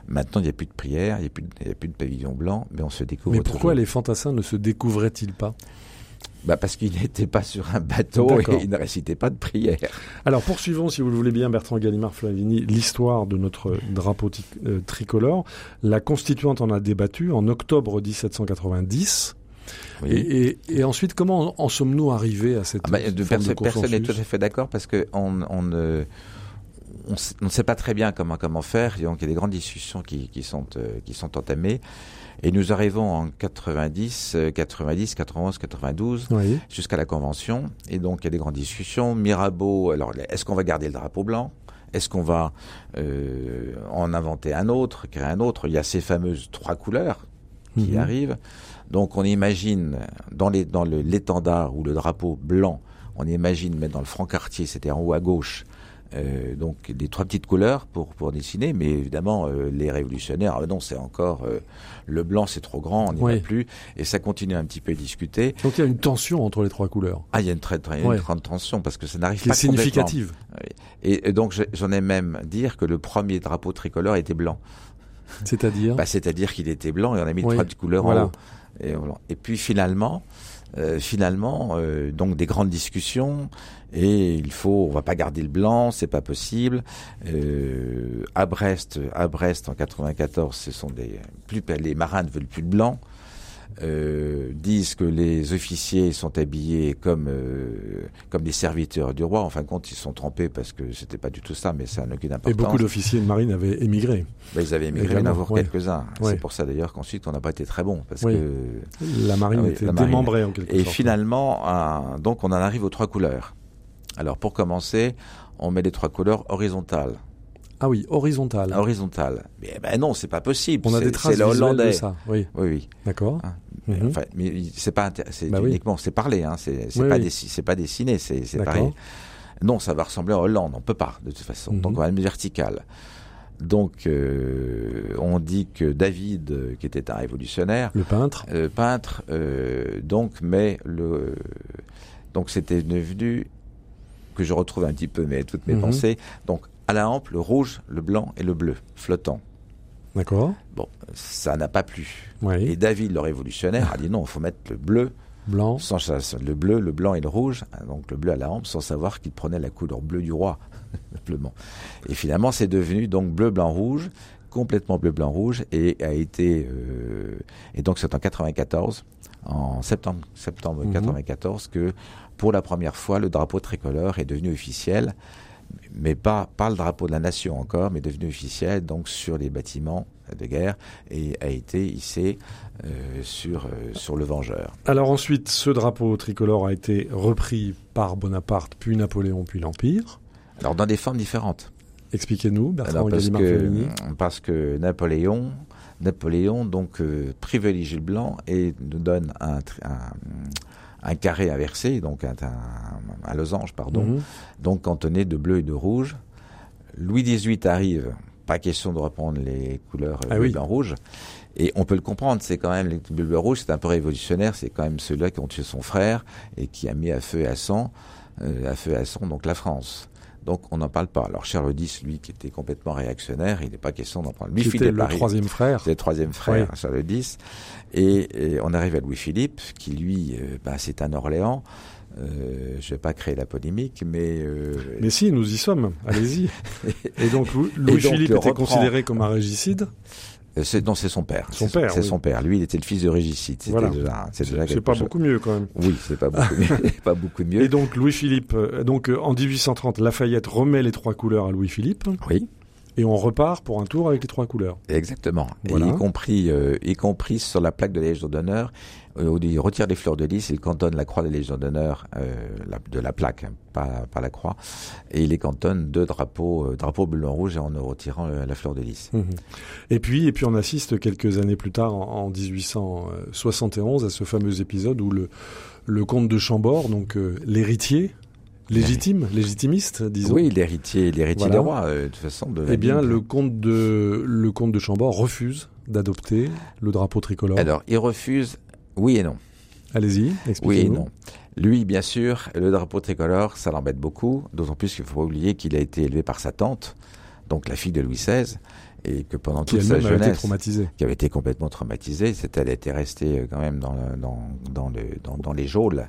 Maintenant, il n'y a plus de prière, il n'y a, a plus de pavillon blanc, mais on se découvre. Mais pourquoi toujours. les fantassins ne se découvraient-ils pas? Bah Parce qu'ils n'étaient pas sur un bateau et ils ne récitaient pas de prière. Alors poursuivons, si vous le voulez bien, Bertrand Gallimard Flavini, l'histoire de notre drapeau euh, tricolore. La constituante en a débattu en octobre 1790. Oui. Et, et- et ensuite, comment en, en sommes-nous arrivés à cette Ah bah, cette de forme perso- de personne n'est tout à fait d'accord parce que on, on ne on, s- on ne sait pas très bien comment comment faire. Et donc il y a des grandes discussions qui, qui sont euh, qui sont entamées. Et nous arrivons en 90, euh, 90, 91, 92 Oui. jusqu'à la convention. Et donc, il y a des grandes discussions. Mirabeau, alors, est-ce qu'on va garder le drapeau blanc? Est-ce qu'on va euh, en inventer un autre, créer un autre? Il y a ces fameuses trois couleurs qui Mhm. arrivent. Donc, on imagine dans les dans le- l'étendard ou le drapeau blanc, on imagine mettre dans le franc quartier, c'était en haut à gauche. Euh, donc des trois petites couleurs pour pour dessiner, mais évidemment euh, les révolutionnaires, ah non c'est encore euh, le blanc c'est trop grand, on n'y va plus, et ça continue un petit peu à discuter. Donc il y a une tension entre les trois couleurs, Ah, il y a une très, très une Ouais. grande tension parce que ça n'arrive pas complètement. significative. Et, et donc je- j'en ai même dire que le premier drapeau tricolore était blanc. C'est-à-dire Bah, C'est-à-dire qu'il était blanc et on a mis Oui. trois petites couleurs Voilà. en haut. Et, puis finalement, euh, finalement, euh, donc des grandes discussions et il faut, on va pas garder le blanc, c'est pas possible. Euh, à Brest, à Brest en 94, ce sont des plus les marins ne veulent plus de blanc. Euh, disent que les officiers sont habillés comme euh, comme des serviteurs du roi. En fin de compte, ils sont trompés parce que c'était pas du tout ça, mais ça n'a aucune Et importance. beaucoup d'officiers de marine avaient émigré. Bah, ils avaient émigré, il y en a Également, encore ouais. quelques-uns. Ouais. C'est pour ça d'ailleurs qu'ensuite on n'a pas été très bon. Parce que... La marine Ah oui, était la marine. démembrée en quelque Et sorte. finalement, un- donc on en arrive aux trois couleurs. Alors pour commencer, on met les trois couleurs horizontales. Ah oui, horizontale. Horizontales. Mais ben non, c'est pas possible. On a des traces hollandais. de ça. Oui, Oui, oui. d'accord. Ah, Mhm. Enfin, mais c'est pas c'est Bah oui. uniquement c'est parlé, hein. C'est Oui, pas oui. dessiné, c'est pareil. Non, ça va ressembler à Hollande, on peut pas de toute façon. Mhm. Donc on va vertical. Donc euh, on dit que David, euh, qui était un révolutionnaire, Le peintre. euh, peintre, euh, donc, mais le, donc c'était devenu que je retrouve un petit peu mais toutes mes Mhm. pensées. Donc à la hampe, le rouge, le blanc et le bleu flottant. D'accord. Bon, ça n'a pas plu. Oui. Et David, le révolutionnaire, a dit non, il faut mettre le bleu, Blanc. sans sa- le bleu, le blanc et le rouge, donc le bleu à la hampe, sans savoir qu'il prenait la couleur bleue du roi, simplement. Et finalement, c'est devenu donc bleu, blanc, rouge, complètement bleu, blanc, rouge, et a été euh, et donc c'est en 94, en septembre, septembre Mhm. 94, que pour la première fois, le drapeau tricolore est devenu officiel, mais pas pas le drapeau de la nation encore, mais devenu officiel donc sur les bâtiments de guerre et a été hissé euh, sur euh, sur le Vengeur. Alors ensuite, ce drapeau tricolore a été repris par Bonaparte, puis Napoléon, puis l'Empire. Alors dans des formes différentes. Expliquez-nous, Bertrand Alors, parce, que, parce que Napoléon, Napoléon donc euh, privilégie le blanc et nous donne un, un, un carré inversé, donc un, un- un losange, pardon, Mhm. donc cantonné de bleu et de rouge. Louis XVIII arrive, pas question de reprendre les couleurs euh, Ah bleu, oui. blanc, rouge. Et on peut le comprendre, c'est quand même les bleu, bleu, rouge, c'est un peu révolutionnaire, c'est quand même ceux-là qui ont tué son frère et qui a mis à feu et à sang, euh, à feu et à sang donc la France. Donc on n'en parle pas. Alors Charles X, lui, qui était complètement réactionnaire, il n'est pas question d'en prendre. Lui, Qui était Philippe le arrive. troisième frère. C'est le troisième frère, Charles X. Et, et on arrive à Louis-Philippe, qui lui, euh, bah, c'est un Orléans. Euh, je vais pas créer la polémique, mais, euh, Mais si, nous y sommes. Allez-y. Et donc, Lou- donc, Louis-Philippe était reprend. considéré comme un régicide. Euh, c'est non, c'est son père. Son C'est père, c'est oui. son père. Lui, il était le fils de Régicide. C'était Voilà. déjà, c'est déjà C'est quelque pas chose. beaucoup mieux quand même. Oui, c'est pas beaucoup mieux. pas beaucoup mieux. Et donc Louis-Philippe, euh, donc euh, en 1830, Lafayette remet les trois couleurs à Louis-Philippe Oui, et on repart pour un tour avec les trois couleurs. exactement. Voilà. Et y compris, euh, y compris sur la plaque de la Légion d'honneur, euh, où il retire les fleurs de lys, il cantonne la croix de la Légion d'honneur euh, de la plaque, hein, pas, pas la croix, et il les cantonne deux drapeaux, euh, drapeau bleu rouge, en retirant euh, la fleur de lys. Mhm. Et puis, et puis on assiste quelques années plus tard, en, en 1871, à ce fameux épisode où le, le comte de Chambord, donc euh, l'héritier, légitime, légitimiste, disons, Oui, l'héritier, l'héritier Voilà. des rois, euh, de toute façon. De eh bien le comte de le comte de Chambord refuse d'adopter le drapeau tricolore. Alors, il refuse, oui et non. Allez-y, Oui et expliquez-nous. non. Lui, bien sûr, le drapeau tricolore, ça l'embête beaucoup, d'autant plus qu'il faut pas oublier qu'il a été élevé par sa tante, donc la fille de Louis XVI, et que pendant Qui toute sa elle-même avait été jeunesse, qui avait été complètement traumatisée, c'est elle était restée euh, quand même dans le- dans dans le dans, dans les geôles,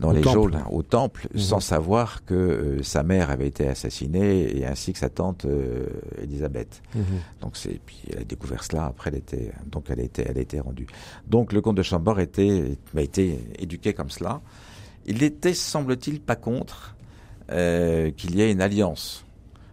dans Au les temple. geôles au temple, Mhm. sans savoir que euh, sa mère avait été assassinée et ainsi que sa tante euh, Élisabeth. Mhm. Donc c'est puis elle a découvert cela après elle était donc elle a été elle rendue. Donc le comte de Chambord était a été éduqué comme cela. Il était semble-t-il pas contre euh, qu'il y ait une alliance.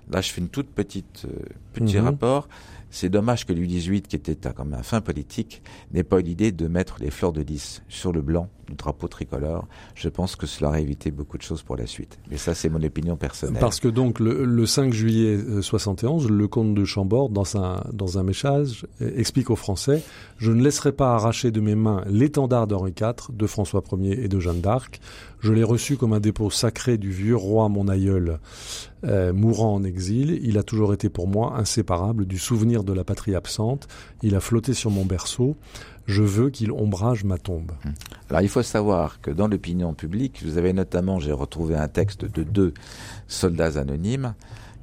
Là je fais une toute petite euh, petit Mhm. rapport. C'est dommage que Louis XVIII, qui était un- comme un fin politique, n'ait pas eu l'idée de mettre les fleurs de lys sur le blanc du drapeau tricolore. Je pense que cela aurait évité beaucoup de choses pour la suite. Mais ça, c'est mon opinion personnelle. Parce que donc le, le 5 juillet euh, 71, le comte de Chambord, dans un, dans un message, euh, explique aux Français Je ne laisserai pas arracher de mes mains l'étendard d'Henri IV, de François Ier et de Jeanne d'Arc. Je l'ai reçu comme un dépôt sacré du vieux roi mon aïeul, euh, mourant en exil. Il a toujours été pour moi inséparable du souvenir de la patrie absente. Il a flotté sur mon berceau. Je veux qu'il ombrage ma tombe. Alors il faut savoir que dans l'opinion publique, vous avez notamment, j'ai retrouvé un texte de deux soldats anonymes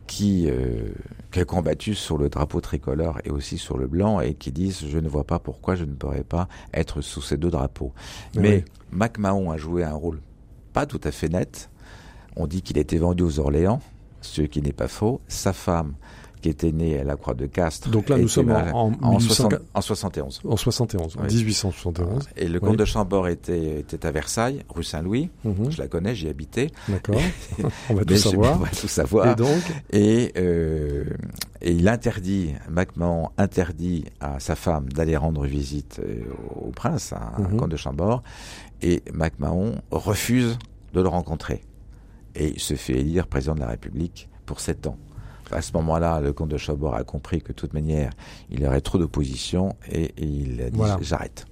qui, euh, qui ont combattu sur le drapeau tricolore et aussi sur le blanc et qui disent je ne vois pas pourquoi je ne pourrais pas être sous ces deux drapeaux. Oui. Mais MacMahon a joué un rôle pas tout à fait net. On dit qu'il été vendu aux Orléans, ce qui n'est pas faux. Sa femme, qui était née à la Croix de Castres, Donc là, nous sommes en, en, en, 1800 60 en 71. en 71, en Oui. 1871. Et le Oui. comte de Chambord était, était à Versailles, rue Saint-Louis. Mhm. Je la connais, j'y habitais. D'accord. On va tout savoir. On va tout savoir. Et donc, Et, euh, et il interdit, MacMahon interdit à sa femme d'aller rendre visite euh, au prince, à Mhm. comte de Chambord, et MacMahon refuse de le rencontrer. Et il se fait élire président de la République pour sept ans. À ce moment-là, le comte de Chabord a compris que de toute manière, il y aurait trop d'opposition et, il a dit j'arrête.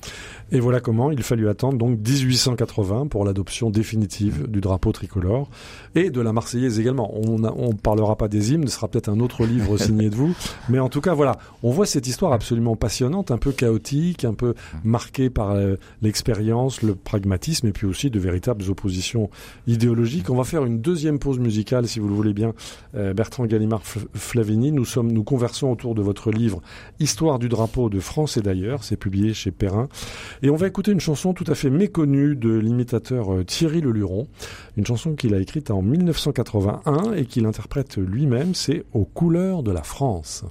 Et voilà comment il fallut attendre donc 1880 pour l'adoption définitive du drapeau tricolore et de la Marseillaise également. On ne parlera pas des hymnes, ce sera peut-être un autre livre signé de vous, mais en tout cas voilà, on voit cette histoire absolument passionnante, un peu chaotique, un peu marquée par euh, l'expérience, le pragmatisme et puis aussi de véritables oppositions idéologiques. On va faire une deuxième pause musicale si vous le voulez bien, euh, Bertrand Gallimard Flavini. Nous sommes, nous conversons autour de votre livre Histoire du drapeau de France et d'ailleurs, c'est publié chez Perrin. Et on va écouter une chanson tout à fait méconnue de l'imitateur euh, Thierry Leluron, une chanson qu'il a écrite en 1981 et qu'il interprète lui-même, c'est Aux couleurs de la France.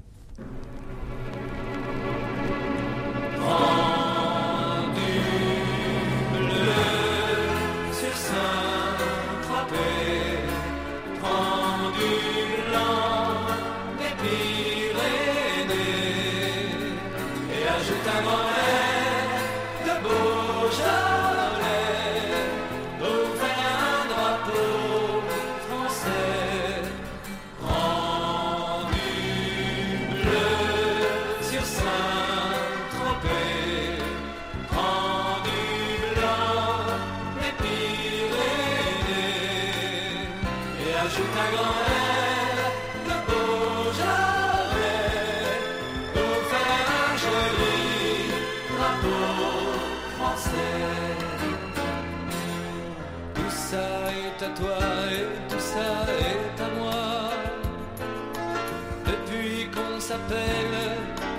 s'appelle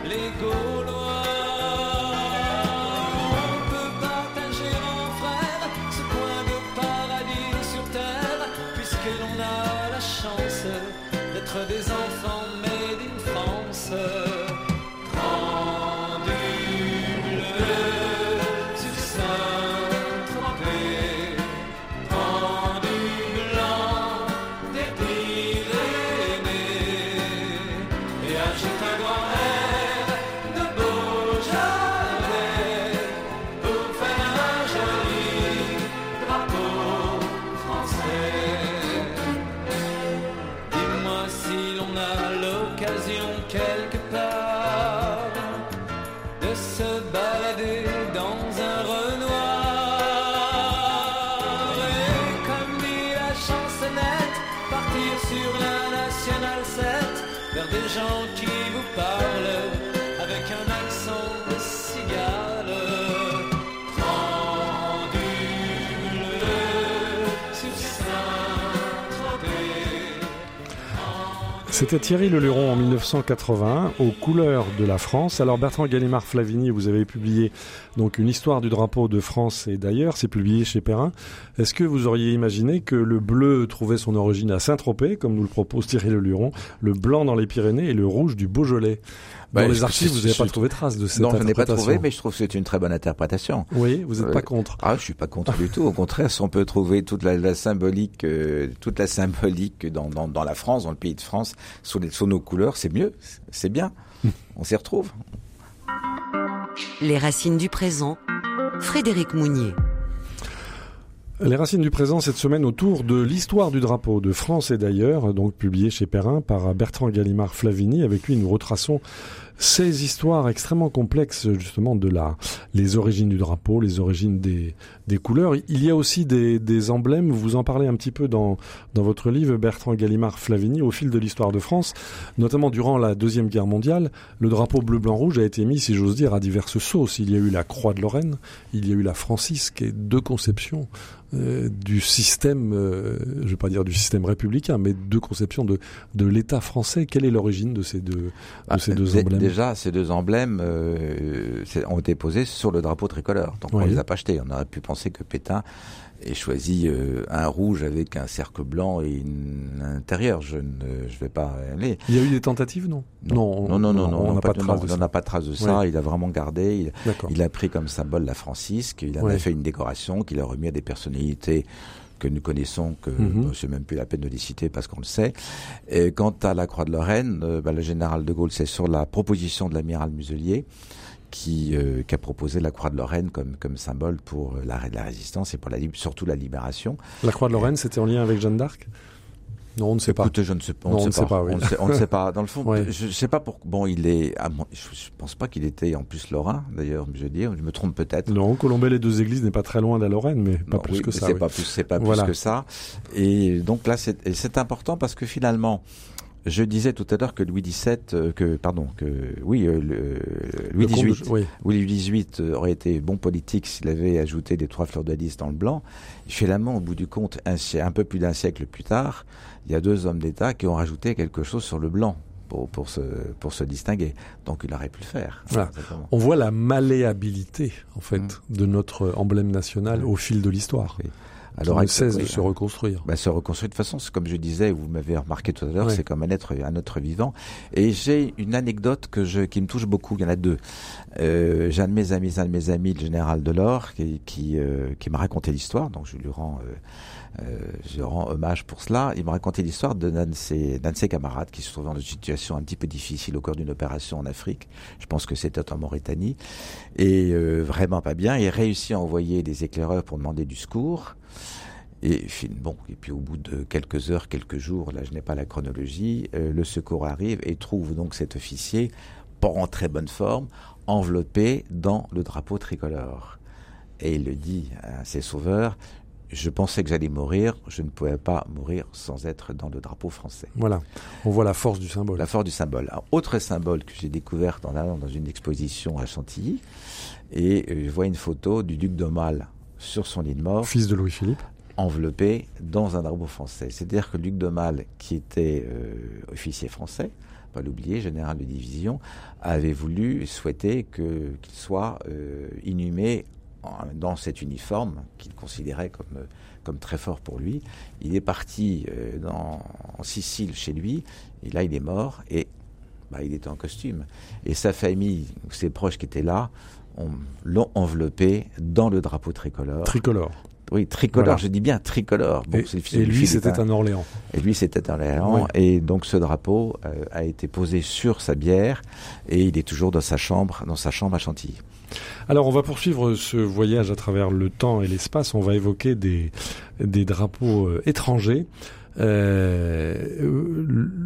les C'était Thierry Leluron en 1981 aux couleurs de la France. Alors Bertrand Gallimard Flavini, vous avez publié donc une histoire du drapeau de France et d'ailleurs, c'est publié chez Perrin. Est-ce que vous auriez imaginé que le bleu trouvait son origine à Saint-Tropez, comme nous le propose Thierry Leluron, le blanc dans les Pyrénées et le rouge du Beaujolais? Dans bah, les archives, vous n'avez pas trouvé trace de cette Non, je n'ai pas trouvé, mais je trouve que c'est une très bonne interprétation. Oui, vous n'êtes pas euh, contre. Ah, je suis pas contre du tout. Au contraire, si on peut trouver toute la, symbolique, euh, toute la symbolique dans, dans, dans, la France, dans le pays de France, sous, les, sous nos couleurs, c'est mieux, c'est bien. on s'y retrouve. Les racines du présent. Frédéric Mounier. Les racines du présent cette semaine autour de l'histoire du drapeau de France et d'ailleurs, donc publié chez Perrin par Bertrand Gallimard Flavini. Avec lui, nous retraçons ces histoires extrêmement complexes justement de la les origines du drapeau, les origines des, des couleurs. Il y a aussi des, des emblèmes, vous en parlez un petit peu dans, dans votre livre Bertrand Gallimard Flavini au fil de l'histoire de France, notamment durant la Deuxième Guerre mondiale, le drapeau bleu-blanc-rouge a été mis, si j'ose dire, à diverses sauces. Il y a eu la Croix de Lorraine, il y a eu la Francisque et deux conceptions euh, du système, euh, je ne vais pas dire du système républicain, mais deux conceptions de, de l'État français. Quelle est l'origine de ces deux, de bah, ces deux emblèmes? Déjà, ces deux emblèmes euh, ont été posés sur le drapeau tricolore. Donc on les a pas achetés. On aurait pu penser que Pétain ait choisi euh, un rouge avec un cercle blanc et une, un intérieur. Je ne je vais pas aller. Il y a eu des tentatives, non? Non, non, non, non, on n'a pas, de trace de ça. On n'a pas de trace de ça. Il a vraiment gardé. Il, il, a pris comme symbole la Francisque. Il en a fait une décoration qu'il a remis à des personnalités que nous connaissons, que mhm. c'est même plus la peine de les citer parce qu'on le sait. Et quant à la Croix de Lorraine, euh, bah, le général de Gaulle, c'est sur la proposition de l'amiral Muselier qui, euh, qui, a proposé la Croix de Lorraine comme, comme symbole pour l'arrêt de la résistance et pour la, surtout la libération. La Croix de Lorraine, c'était en lien avec Jeanne d'Arc? Non, on ne sait pas. Écoutez, je ne sais, on Non, ne sait pas. oui. On ne sait, on ne sait pas. Dans le fond, Ouais. je ne sais pas pour. Bon, il est. ah, bon, je, je pense pas qu'il était en plus lorrain. D'ailleurs, je veux dire, je me trompe peut-être. Non, Colombey les deux églises n'est pas très loin de la Lorraine, mais pas Non, plus oui, que ça. C'est oui. pas plus, c'est pas Voilà. plus que ça. Et donc là, c'est important parce que finalement, je disais tout à l'heure que Louis XVII, euh, que pardon, que oui, euh, le- Louis Le comte de- XVIII, oui. Louis XVIII euh, aurait été bon politique s'il avait ajouté des trois fleurs de lys dans le blanc. Finalement, au bout du compte, un, peu plus d'un siècle plus tard, il y a deux hommes d'État qui ont rajouté quelque chose sur le blanc pour, pour, se, pour se distinguer. Donc il aurait pu le faire. Voilà. On voit la malléabilité, en fait, Mm. de notre emblème national Mm. au fil de l'histoire. Oui. Alors, ne cesse de se reconstruire. bah, se reconstruire de toute façon, c'est comme je disais, vous m'avez remarqué tout à l'heure, Ouais. c'est comme un être, un être vivant. Et j'ai une anecdote que je, qui me touche beaucoup. Il y en a deux. Euh, j'ai un de mes amis, un de mes amis, le général Delors, qui, qui, euh, qui m'a raconté l'histoire. Donc je lui rends, euh, euh, je rends hommage pour cela. Il m'a raconté l'histoire de de ses, d'un de ses camarades qui se trouvait dans une situation un petit peu difficile au cours d'une opération en Afrique. Je pense que c'était en Mauritanie et euh, vraiment pas bien. Il réussit à envoyer des éclaireurs pour demander du secours. Et bon, et puis au bout de quelques heures, quelques jours, là je n'ai pas la chronologie, euh, le secours arrive et trouve donc cet officier, pas en très bonne forme, enveloppé dans le drapeau tricolore. Et il le dit à ses sauveurs, je pensais que j'allais mourir, je ne pouvais pas mourir sans être dans le drapeau français. Voilà. On voit la force du symbole. La force du symbole. Un autre symbole que j'ai découvert en allant dans une exposition à Chantilly, et euh, je vois une photo du duc d'Aumale sur son lit de mort, Fils de Louis-Philippe. enveloppé dans un drapeau français. C'est-à-dire que Luc de Malle, qui était euh, officier français, pas l'oublier, général de division, avait voulu que- qu'il soit euh, inhumé dans cet uniforme qu'il considérait comme, comme très fort pour lui. Il est parti euh, en Sicile chez lui, et là il est mort, et bah, il était en costume. Et sa famille, ses proches qui étaient là, ont- l'ont enveloppé dans le drapeau tricolore. Tricolore. Oui, tricolore, Voilà. je dis bien tricolore. Bon, et, lui, c'était un Orléans. Et lui, c'était un Orléans. Et donc, ce drapeau euh, a été posé sur sa bière et il est toujours dans sa chambre, dans sa chambre à Chantilly. Alors, on va poursuivre ce voyage à travers le temps et l'espace. On va évoquer des, des drapeaux euh, étrangers. Euh,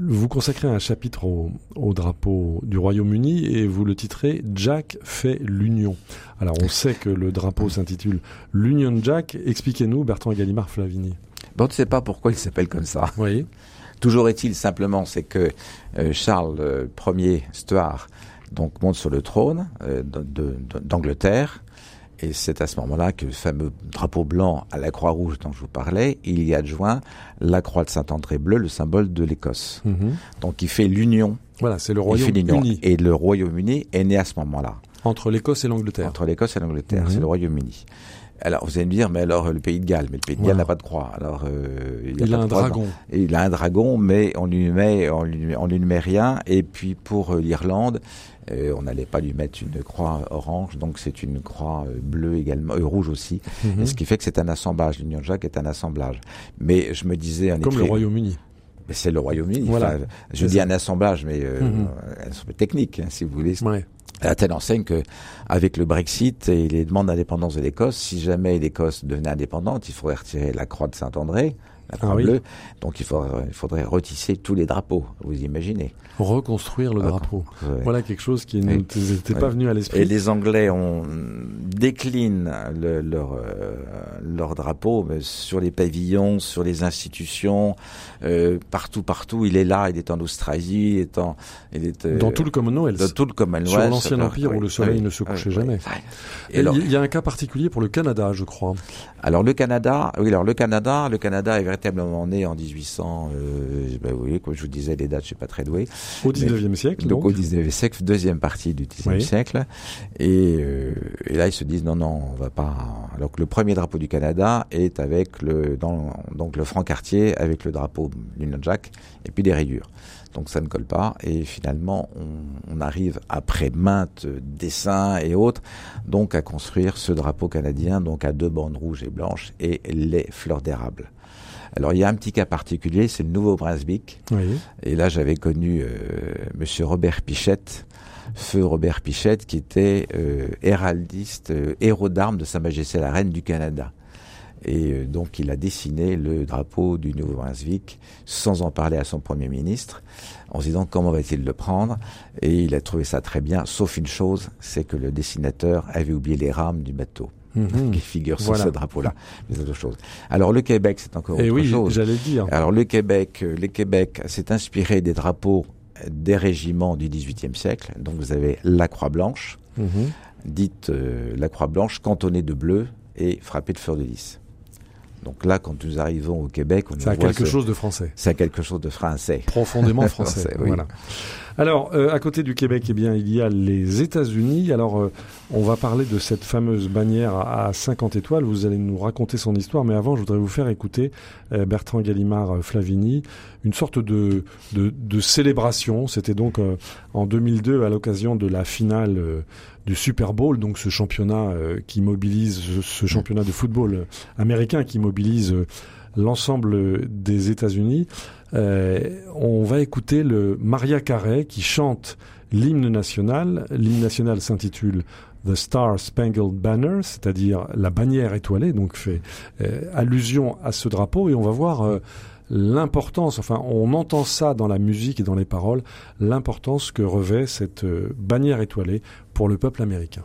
vous consacrez un chapitre au, au drapeau du Royaume-Uni et vous le titrez Jack fait l'Union. Alors, on sait que le drapeau s'intitule l'Union Jack. Expliquez-nous, Bertrand Gallimard Flavigny. Bon, on ne sait pas pourquoi il s'appelle comme ça. Oui. Toujours est-il simplement, c'est que euh, Charles euh, Ier Stuart donc monte sur le trône euh, d'Angleterre. Et c'est à ce moment-là que le fameux drapeau blanc à la croix rouge dont je vous parlais, il y adjoint la croix de Saint-André bleu, le symbole de l'Écosse. Mhm. Donc il fait l'union. Voilà, c'est le. Royaume-Uni Et le Royaume-Uni est né à ce moment-là. entre l'Écosse et l'Angleterre. Entre l'Écosse et l'Angleterre, Mhm. c'est le Royaume-Uni. Alors vous allez me dire, mais alors le pays de Galles, mais le pays de. Galles n'a pas de croix. Alors euh, il, a un croix dragon. et il a un dragon, mais on lui met, on lui, on lui met rien. Et puis pour euh, l'Irlande, euh, on n'allait pas lui mettre une croix orange, donc c'est une croix euh, bleue également, euh, rouge aussi. Mhm. Ce qui fait que c'est un assemblage. L'Union Jack est un assemblage. Mais je me disais, en Comme le Royaume-Uni. mais c'est le Royaume-Uni. Voilà. Enfin, je dis ça. un assemblage, mais euh, Mhm. un assemblage technique, hein, si vous voulez. Ouais. À telle enseigne que, avec le Brexit et les demandes d'indépendance de l'Écosse, si jamais l'Écosse devenait indépendante, il faudrait retirer la croix de Saint-André, la Ah oui. bleue. Donc il faudrait, il faudrait retisser tous les drapeaux. Vous imaginez Reconstruire le drapeau. Voilà quelque chose qui n'était pas venu à Et l'esprit. les Anglais ont déclinent le- leur euh, leur drapeau sur les pavillons, sur les institutions, euh, partout, partout. Il est là. Il est en Australie, il est en, il est euh, Dans tout le Commonwealth. dans tout le Commonwealth. Sur l'ancien empire où le soleil ne se couchait jamais. Et Et il y a un cas particulier pour le Canada, je crois. alors le Canada, oui, alors le Canada, le Canada est véritablement né en 1800. Euh, ben oui, comme je vous disais, les dates, je suis pas très doué. Au 19e siècle, Donc, donc. au 19e siècle, deuxième partie du 19e Oui. siècle. Et, euh, et là, ils se disent non, non, on va pas. Alors que le premier drapeau du Canada est avec le, dans, donc le franc quartier avec le drapeau Union Jack et puis des rayures. Donc ça ne colle pas et finalement on, on arrive après maintes dessins et autres donc à construire ce drapeau canadien donc à deux bandes rouges et blanches et les fleurs d'érable. Alors il y a un petit cas particulier, c'est le Nouveau-Brunswick. Oui. Et là, j'avais connu euh, Monsieur Robert Pichette, feu Robert Pichette, qui était euh, héraldiste, euh, héros d'armes de Sa Majesté la Reine du Canada. Et euh, donc il a dessiné le drapeau du Nouveau-Brunswick sans en parler à son Premier ministre, en se disant comment va-t-il le prendre. Et il a trouvé ça très bien, sauf une chose, c'est que le dessinateur avait oublié les rames du bateau. Mhm. qui figure sur Voilà. ce drapeau-là. Mais autre chose. Alors le Québec, c'est encore Et autre oui, chose. j'allais dire. Alors le Québec, euh, le Québec s'est inspiré des drapeaux des régiments du XVIIIe siècle. Donc vous avez la Croix Blanche, Mhm. dite euh, la Croix Blanche, cantonnée de bleu et frappée de fleurs de lys. Donc là, quand nous arrivons au Québec, on Ça a voit quelque ce- chose de français. C'est quelque chose de français. Profondément français. Français, oui. Voilà. Alors, euh, à côté du Québec, eh bien, il y a les États-Unis. Alors, euh, on va parler de cette fameuse bannière à, à 50 étoiles. Vous allez nous raconter son histoire, mais avant, je voudrais vous faire écouter euh, Bertrand Gallimard Flavini, une sorte de, de, de célébration. C'était donc en 2002 à l'occasion de la finale du Super Bowl, donc ce championnat qui mobilise, ce- championnat de football américain qui mobilise l'ensemble des États-Unis. Euh, on va écouter le Maria Carey qui chante l'hymne national. L'hymne national s'intitule The Star Spangled Banner, c'est-à-dire la bannière étoilée, donc fait euh, allusion à ce drapeau. Et on va voir euh, l'importance, enfin on entend ça dans la musique et dans les paroles, l'importance que revêt cette bannière étoilée pour le peuple américain.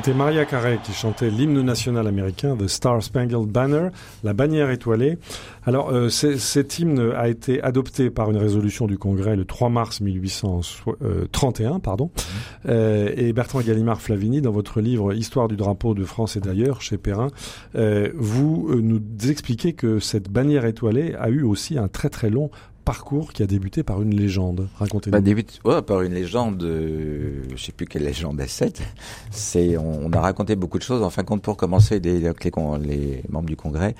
C'était Maria Carey qui chantait l'hymne national américain, The Star Spangled Banner, la bannière étoilée. Alors, euh, cet hymne a été adopté par une résolution du Congrès le 3 mars 1831, pardon. Euh, et Bertrand Gallimard Flavini, dans votre livre Histoire du drapeau de France et d'ailleurs, chez Perrin, euh, vous euh, nous expliquez que cette bannière étoilée a eu aussi un très très long parcours qui a débuté par une légende. Racontez-nous. Bah, débute ouais, par une légende, euh, je sais plus quelle légende c'est. C'est, on, on a raconté beaucoup de choses. En fin de compte, pour commencer, les, les membres du Congrès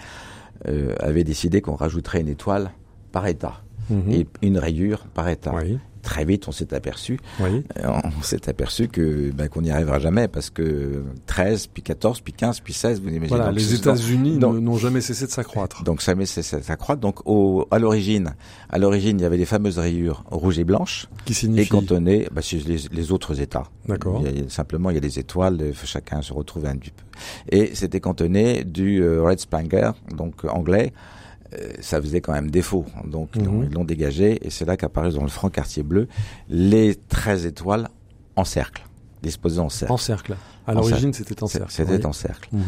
euh, avaient décidé qu'on rajouterait une étoile par État Mhm. et une rayure par État. Oui, Très vite, on s'est aperçu, oui. euh, on s'est aperçu que ben, qu'on n'y arrivera jamais parce que 13, puis 14, puis 15, puis 16, vous imaginez. Voilà, donc, les États-Unis n'ont jamais cessé de s'accroître. donc ça, ça, ça croît. Donc au, à l'origine, à l'origine, il y avait les fameuses rayures rouges et blanches Qui et signifie cantonnées sur les, les autres États. D'accord. Simplement, il y a des étoiles, euh, chacun se retrouve un peu. Et c'était cantonné du euh, Red Spanger, donc anglais. Euh, ça faisait quand même défaut, donc ils l'ont- Mhm. ils l'ont dégagé, et c'est là qu'apparaissent dans le franc quartier bleu les 13 étoiles en cercle, disposées en cercle. En cercle. À l'origine, c'était en cercle. C'était oui. en cercle. Mhm.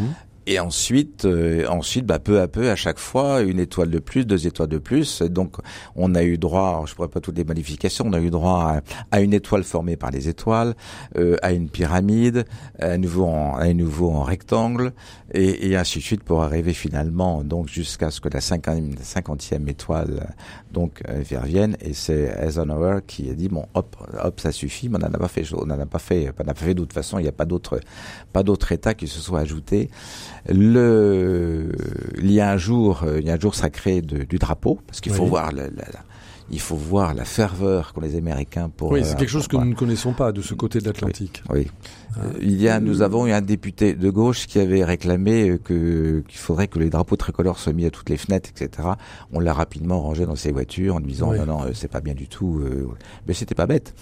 Et ensuite, euh, ensuite, bah, peu à peu, à chaque fois, une étoile de plus, deux étoiles de plus. Donc, on a eu droit, je pourrais pas toutes les modifications, on a eu droit à, à une étoile formée par les étoiles, euh, à une pyramide, à nouveau en, à nouveau en rectangle, et, et ainsi de suite pour arriver finalement, donc jusqu'à ce que la cinquantième, cinquantième étoile, donc, euh, vienne. Et c'est Eisenhower qui a dit bon, hop, hop, ça suffit, mais on n'en a pas fait, on n'en a pas fait, on n'a pas fait d'autre façon. Il n'y a pas d'autre, pas d'autre État qui se soit ajouté. Le, il y a un jour, euh, il y a un jour sacré de- du drapeau, parce qu'il faut voir la, la- la- il faut voir la ferveur qu'ont les Américains pour. Oui, euh, c'est quelque chose que nous ne connaissons pas de ce côté de l'Atlantique. oui. Euh, Il y a, nous avons eu un député de gauche qui avait réclamé que qu'il faudrait que les drapeaux tricolores soient mis à toutes les fenêtres, etc. On l'a rapidement rangé dans ses voitures en lui disant Oui. non non c'est pas bien du tout. mais c'était pas bête.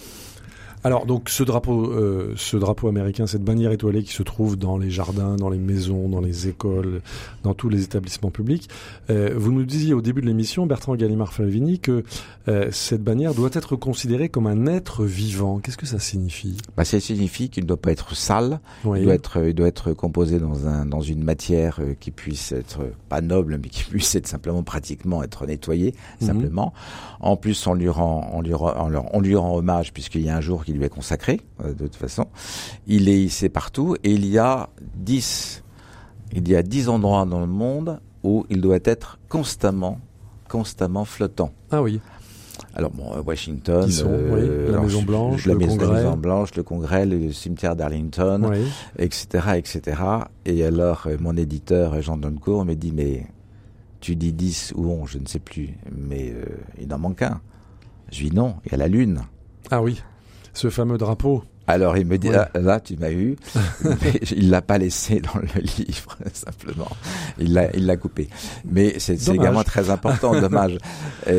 Alors donc ce drapeau, euh, ce drapeau américain, cette bannière étoilée qui se trouve dans les jardins, dans les maisons, dans les écoles, dans tous les établissements publics. euh, vous nous disiez au début de l'émission, Bertrand Gallimard Flavini, que euh, cette bannière doit être considérée comme un être vivant. Qu'est-ce que ça signifie? Bah, ça signifie qu'il ne doit pas être sale. Oui. Il doit être, il doit être composé dans un, dans une matière qui puisse être pas noble, mais qui puisse être simplement pratiquement être nettoyée, Mhm. simplement. En plus, on lui rend, on lui rend, on leur- on lui rend hommage puisqu'il y a un jour qui lui est consacré, euh, de toute façon. Il est hissé partout et il y a dix, il y a dix endroits dans le monde où il doit être constamment, constamment flottant. Ah oui. Alors bon, Washington, Qui oui, la Maison Blanche, la le Maison, la Congrès. Maison Blanche, le Congrès, le cimetière d'Arlington, oui. etc., etc. Et alors, euh, mon éditeur, Jean Doncourt, me dit, mais tu dis 10 ou 11, je ne sais plus, mais euh, il en manque un. Je lui dis non, il y a la Lune. Ah oui. Ce fameux drapeau. Alors il me dit, Ouais. ah, là tu m'as eu, mais il l'a pas laissé dans le livre, simplement. Il l'a, il l'a coupé. Mais c'est, également très important, dommage.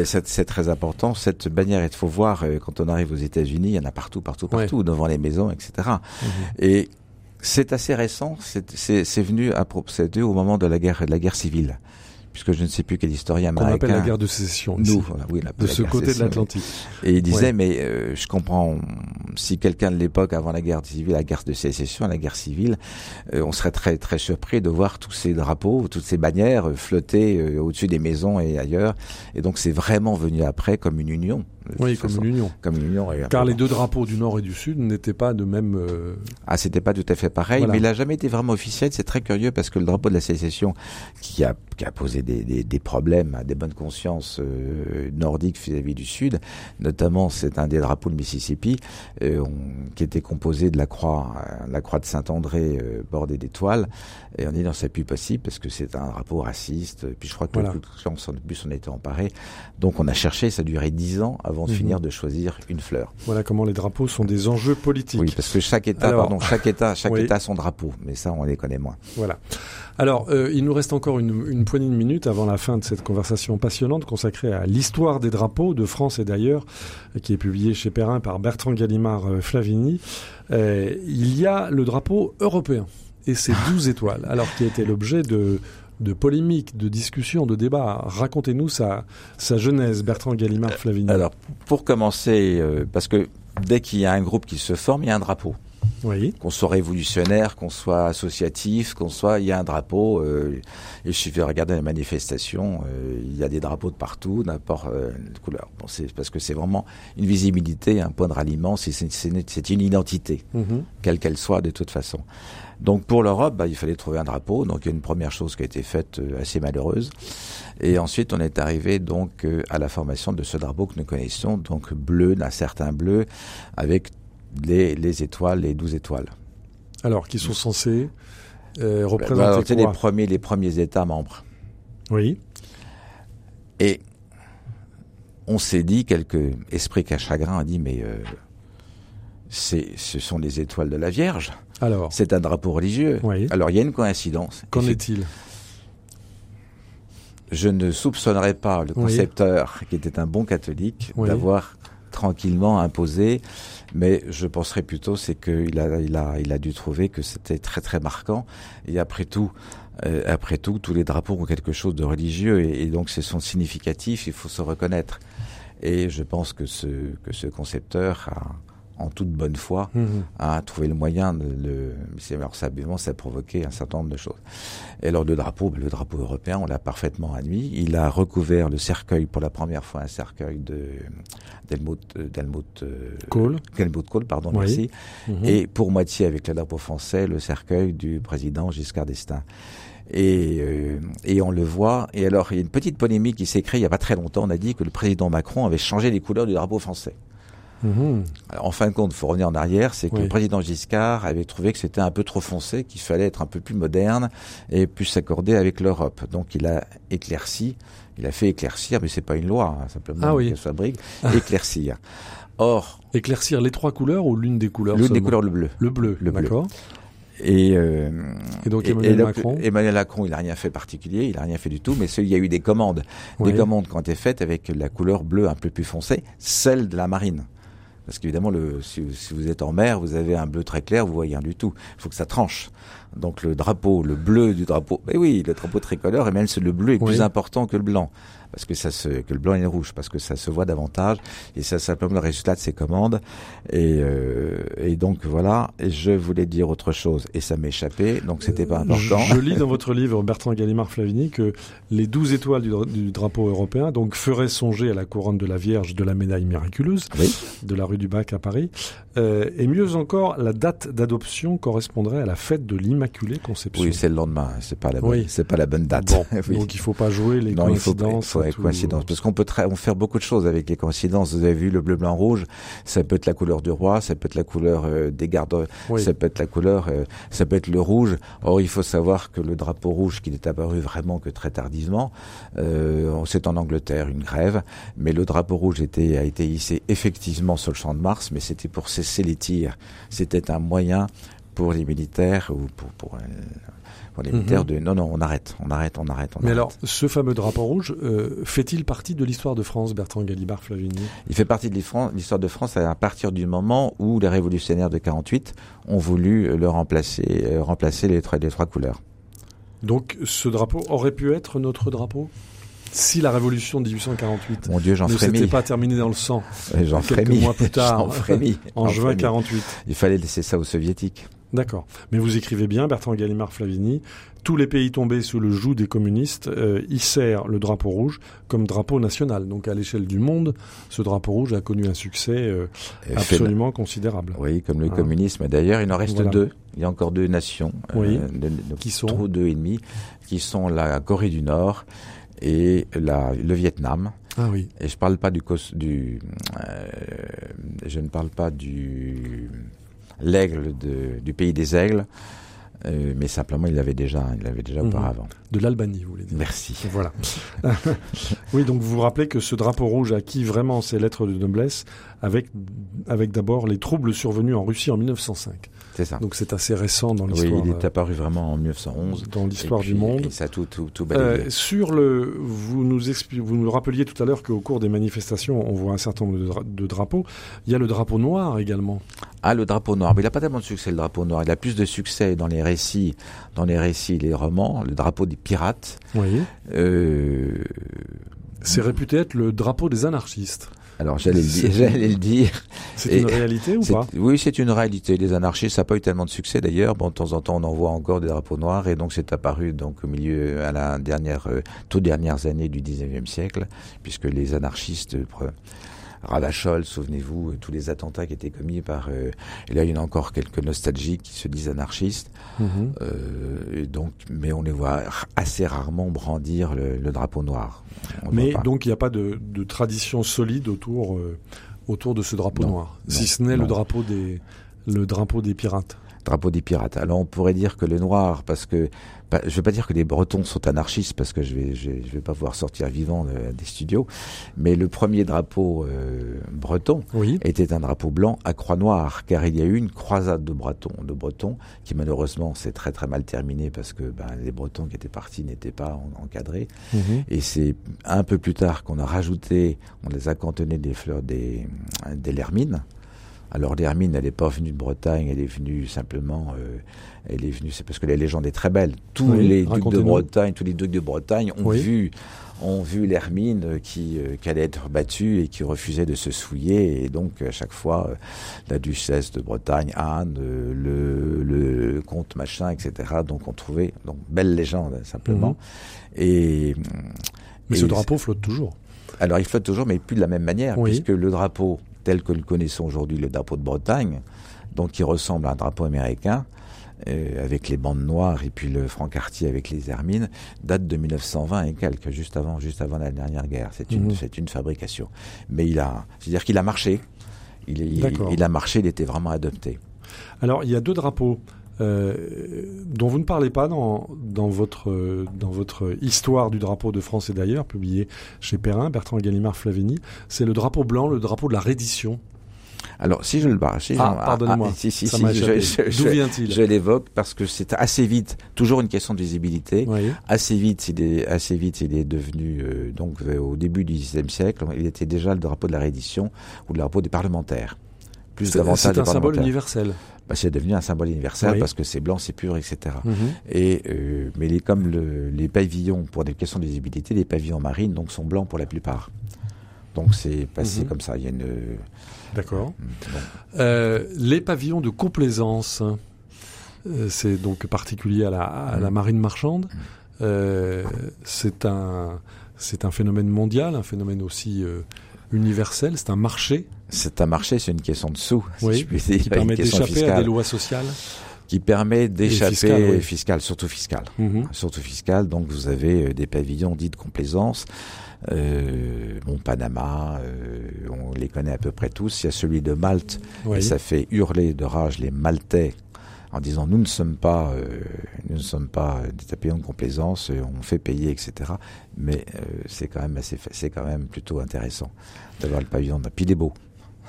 C'est, très important. Cette bannière, il faut voir, euh, quand on arrive aux États-Unis, il y en a partout, partout, Ouais. partout, devant les maisons, etc. Mhm. Et c'est assez récent. C'est, c'est, c'est venu à c'est dû au moment de la guerre, de la guerre civile, puisque je ne sais plus quel historien américain. appelle la guerre de sécession. ici, nous, voilà, oui, on de la ce côté de l'Atlantique. Et il disait, Ouais. mais euh, je comprends, si quelqu'un de l'époque, avant la guerre civile, la guerre de sécession, la guerre civile, euh, on serait très très surpris de voir tous ces drapeaux, toutes ces bannières euh, flotter euh, au-dessus des maisons et ailleurs. Et donc c'est vraiment venu après comme une union. De Oui, comme façon. une union. Comme une union. Car les deux drapeaux du Nord et du Sud n'étaient pas de même. euh, Ah, c'était pas tout à fait pareil, Voilà. mais il a jamais été vraiment officiel. C'est très curieux parce que le drapeau de la sécession, qui a, qui a posé des, des, des problèmes à des bonnes consciences euh, nordiques vis-à-vis du Sud, notamment c'est un des drapeaux de Mississippi euh, on- qui était composé de la croix, la croix de Saint-André bordée d'étoiles. Et on dit non, c'est plus possible parce que c'est un drapeau raciste. Puis je crois que Voilà. le Klan, en plus, on était emparé. Donc on a cherché, ça a duré dix ans avant de Mhm. finir de choisir une fleur. Voilà comment les drapeaux sont des enjeux politiques. Oui, parce que chaque État, Alors- pardon, chaque État, chaque Oui. État a son drapeau, mais ça on les connaît moins. Voilà. Alors, euh, il nous reste encore une, une poignée de minutes avant la fin de cette conversation passionnante consacrée à l'histoire des drapeaux de France et d'ailleurs, qui est publiée chez Perrin par Bertrand Gallimard euh, Flavini. Euh, il y a le drapeau européen et ses douze étoiles, alors qui a été l'objet de de polémiques, de discussions, de débats. Racontez-nous sa, sa genèse, Bertrand Gallimard Flavini. Alors, pour commencer, euh, parce que dès qu'il y a un groupe qui se forme, il y a un drapeau. oui, Qu'on soit révolutionnaire, qu'on soit associatif, qu'on soit, il y a un drapeau. euh, et il suffit de regarder les manifestations, euh, il y a des drapeaux de partout, n'importe euh, couleur. Bon, c'est parce que c'est vraiment une visibilité, un point de ralliement, une- c'est une identité. Mhm. quelle qu'elle soit de toute façon. Donc pour l'Europe, bah, il fallait trouver un drapeau. Donc il y a une première chose qui a été faite euh, assez malheureuse. Et ensuite on est arrivé donc euh, à la formation de ce drapeau que nous connaissons, donc bleu, d'un certain bleu, avec les, les étoiles, les douze étoiles. alors qui sont censés euh, Bah, représenter alors, c'est les premiers, les premiers États membres. Oui, Et on s'est dit, quelques esprits qu'à chagrin a dit, mais euh, c'est, ce sont les étoiles de la Vierge. Alors, C'est un drapeau religieux. Oui. Alors il y a une coïncidence. qu'en est-il? Je ne soupçonnerais pas le Oui. concepteur, qui était un bon catholique, Oui. d'avoir tranquillement imposé, mais je penserais plutôt c'est qu'il a, il a, il a dû trouver que c'était très très marquant. Et après tout, euh, après tout, tous les drapeaux ont quelque chose de religieux et, et donc ce sont significatifs. Il faut se reconnaître. Et je pense que ce que ce concepteur a en toute bonne foi, Mhm. a trouvé le moyen de le. Alors ça, évidemment, ça a provoqué un certain nombre de choses. Et alors le drapeau, ben, le drapeau européen, on l'a parfaitement admis. Il a recouvert le cercueil pour la première fois, un cercueil de d'Helmut euh, d'Helmut euh, Kohl. Helmut Kohl, pardon, Oui. merci. Mhm. Et pour moitié avec le drapeau français, le cercueil du président Giscard d'Estaing. Et, euh, et on le voit. Et alors, il y a une petite polémique qui s'est créée il n'y a pas très longtemps. On a dit que le président Macron avait changé les couleurs du drapeau français. Mhm. Alors, en fin de compte, il faut revenir en arrière, c'est que Oui. le président Giscard avait trouvé que c'était un peu trop foncé, qu'il fallait être un peu plus moderne et plus s'accorder avec l'Europe. Donc il a éclairci, il a fait éclaircir, mais c'est pas une loi, hein, simplement Ah oui. qu'elle soit brique, éclaircir. Or, Éclaircir les trois couleurs ou l'une des couleurs l'une des couleurs le bleu. Le bleu, Le bleu. Et, euh, Et donc Emmanuel Macron Emmanuel Macron, il a rien fait particulier, il a rien fait du tout, mais il y a eu des commandes, Oui. des commandes qui ont été faites avec la couleur bleue un peu plus foncée, celle de la marine. Parce qu'évidemment, le, si, vous- si vous êtes en mer, vous avez un bleu très clair, vous voyez rien du tout. Il faut que ça tranche. Donc le drapeau, le bleu du drapeau, mais oui, le drapeau tricolore, et même ce- le bleu est Oui. plus important que le blanc, parce que ça se, que le blanc et le rouge, parce que ça se voit davantage, et c'est simplement le résultat de ces commandes. Et, euh, et donc voilà. Et je voulais dire autre chose, et ça m'échappait, donc c'était pas important. Je, je lis dans votre livre, Bertrand Gallimard Flavini, que les douze étoiles du, dra- du drapeau européen donc feraient songer à la couronne de la Vierge de la médaille miraculeuse Oui. de la rue du Bac à Paris. Euh, et mieux encore, la date d'adoption correspondrait à la fête de l'Immaculée Conception. Oui, c'est le lendemain. C'est pas la bonne, Oui. c'est pas la bonne date. Bon, Oui. donc il faut pas jouer les non, faut, il coïncidences. faut tout- coïncidence, parce qu'on peut on faire beaucoup de choses avec les coïncidences. Vous avez vu le bleu, blanc, rouge. Ça peut être la couleur du roi, ça peut être la couleur euh, des gardes, Oui. ça peut être la couleur, euh, ça peut être le rouge. Or, il faut savoir que le drapeau rouge, qui n'est apparu vraiment que très tardivement, euh, c'est en Angleterre une grève, mais le drapeau rouge était a été hissé effectivement sur le champ de Mars, mais c'était pour cesser les tirs. C'était un moyen pour les militaires ou pour pour, euh, pour les Mhm. militaires de non non on arrête on arrête on arrête on Mais arrête. alors, ce fameux drapeau rouge euh, fait-il partie de l'histoire de France, Bertrand Gallimard Flavini Il fait partie de l'histoire de France à partir du moment où les révolutionnaires de 48 ont voulu le remplacer, euh, remplacer les trois, les trois couleurs. Donc, ce drapeau aurait pu être notre drapeau? Si la révolution de 1848 Mon Dieu, ne s'était pas terminée dans le sang J'en quelques frémis. mois plus tard, en juin frémis. 48. Il fallait laisser ça aux soviétiques. D'accord. Mais vous écrivez bien, Bertrand Gallimard Flavini, tous les pays tombés sous le joug des communistes euh, hissèrent le drapeau rouge comme drapeau national. Donc à l'échelle du monde, ce drapeau rouge a connu un succès euh, absolument considérable. Oui, comme le Ah. communisme. D'ailleurs, il en reste Voilà. deux. Il y a encore deux nations. Oui. de- de- Qui sont trop deux et demi, qui sont la Corée du Nord et la, le Vietnam. Ah oui. Et je parle pas du euh, je ne parle pas du l'aigle de- du pays des aigles, euh, mais simplement il l'avait déjà, il l'avait déjà Mhm. auparavant. De l'Albanie, vous voulez dire. Merci. Voilà. oui, donc vous vous rappelez que ce drapeau rouge acquis vraiment ses lettres de noblesse avec, avec d'abord les troubles survenus en Russie en 1905. C'est ça. Donc c'est assez récent dans oui, l'histoire il est euh, apparu vraiment en 1911. dans l'histoire du monde. Et ça a tout, tout, tout balayé. Euh, sur le, vous nous vous nous rappeliez tout à l'heure qu'au cours des manifestations, on voit un certain nombre de, dra- de drapeaux. Il y a le drapeau noir également. Ah, le drapeau noir. Mais il n'a pas tellement de succès, le drapeau noir. Il a plus de succès dans les récits, dans les récits, les romans. Le drapeau des pirates. Oui. Euh, C'est réputé être le drapeau des anarchistes. Alors, j'allais le dire. J'allais le dire. C'est une réalité ou pas? Oui, c'est une réalité. Les anarchistes, ça n'a pas eu tellement de succès d'ailleurs. Bon, de temps en temps, on en voit encore des drapeaux noirs, et donc c'est apparu donc au milieu, à la dernière, euh, toutes dernières années du 19e siècle, puisque les anarchistes, euh, Ravachol, souvenez-vous, euh, tous les attentats qui étaient commis par, euh, et là il y en a encore quelques nostalgiques qui se disent anarchistes, Mhm. euh, et donc, mais on les voit assez rarement brandir le, le drapeau noir. On Mais donc il n'y a pas de, de tradition solide autour, euh, autour de ce drapeau Non, noir, non, si ce n'est le drapeau des le drapeau des pirates. Drapeau des pirates. Alors on pourrait dire que le noir, parce que bah, je veux pas dire que les Bretons sont anarchistes, parce que je vais je, vais- je vais pas pouvoir sortir vivant de- des studios, mais le premier drapeau euh, breton Oui. était un drapeau blanc à croix noire, car il y a eu une croisade de Bretons, de Bretons, qui malheureusement s'est très très mal terminée parce que ben, les Bretons qui étaient partis n'étaient pas en- encadrés. Mhm. Et c'est un peu plus tard qu'on a rajouté, on les a cantonnés des fleurs des, des Lermines. Alors l'Hermine, elle n'est pas venue de Bretagne, elle est venue simplement, euh, elle est venue, c'est parce que la légende est très belle. Tous Oui, les ducs de. Bretagne, tous les ducs de Bretagne ont Oui. vu ont vu l'hermine euh, qui, euh, qui allait être battue et qui refusait de se souiller. Et donc, à chaque fois, euh, la duchesse de Bretagne, Anne, euh, le, le comte machin, etc. Donc, on trouvait, donc, belle légende, simplement. Mhm. Et, Mais et ce drapeau flotte toujours. alors, il flotte toujours, mais plus de la même manière, Oui. puisque le drapeau tel que nous le connaissons aujourd'hui, le drapeau de Bretagne, donc qui ressemble à un drapeau américain, euh, avec les bandes noires et puis le franc quartier avec les hermines, date de 1920 et quelques, juste avant, juste avant la dernière guerre. C'est une, Mhm. c'est une fabrication. Mais il a, c'est-à-dire qu'il a marché. Il a marché, il était vraiment adopté. Alors, il y a deux drapeaux euh, dont vous ne parlez pas dans, dans, votre, dans votre histoire du drapeau de France et d'ailleurs, publié chez Perrin, Bertrand Gallimard Flavigny. C'est le drapeau blanc, le drapeau de la reddition. Alors, si je le bats, si Ah, je- pardonnez-moi. si, si, si, D'où vient-il? Je l'évoque parce que c'est assez vite, toujours une question de visibilité. Oui. Assez vite, il est assez vite, il est devenu euh, donc euh, au début du XVIe siècle, il était déjà le drapeau de la reddition ou le drapeau des parlementaires. Plus C'est un symbole universel. Bah, c'est devenu un symbole universel Oui. parce que c'est blanc, c'est pur, etc. Mhm. Et euh, mais les, comme le- les pavillons pour des questions de visibilité, les pavillons marines donc sont blancs pour la plupart. Donc c'est passé Mhm. comme ça. Il y a une D'accord. bon. Euh, les pavillons de complaisance, hein. Euh, c'est donc particulier à la, à la marine marchande. Euh, c'est un, c'est un phénomène mondial, un phénomène aussi euh, universel. C'est un marché c'est un marché, c'est une question de sous, si Oui, je puis dire, qui permet d'échapper à des lois sociales. qui permet d'échapper fiscale, oui. fiscale, surtout fiscale. Mhm. surtout fiscale. Donc vous avez euh, des pavillons dits de complaisance. Euh, bon, Panama, euh, on les connaît à peu près tous. Il y a celui de Malte, Oui. et ça fait hurler de rage les Maltais en disant nous ne sommes pas, euh, nous ne sommes pas des pavillons de complaisance, euh, on fait payer, etc. Mais euh, c'est quand même assez, c'est quand même plutôt intéressant d'avoir le pavillon. de- Puis il est beau.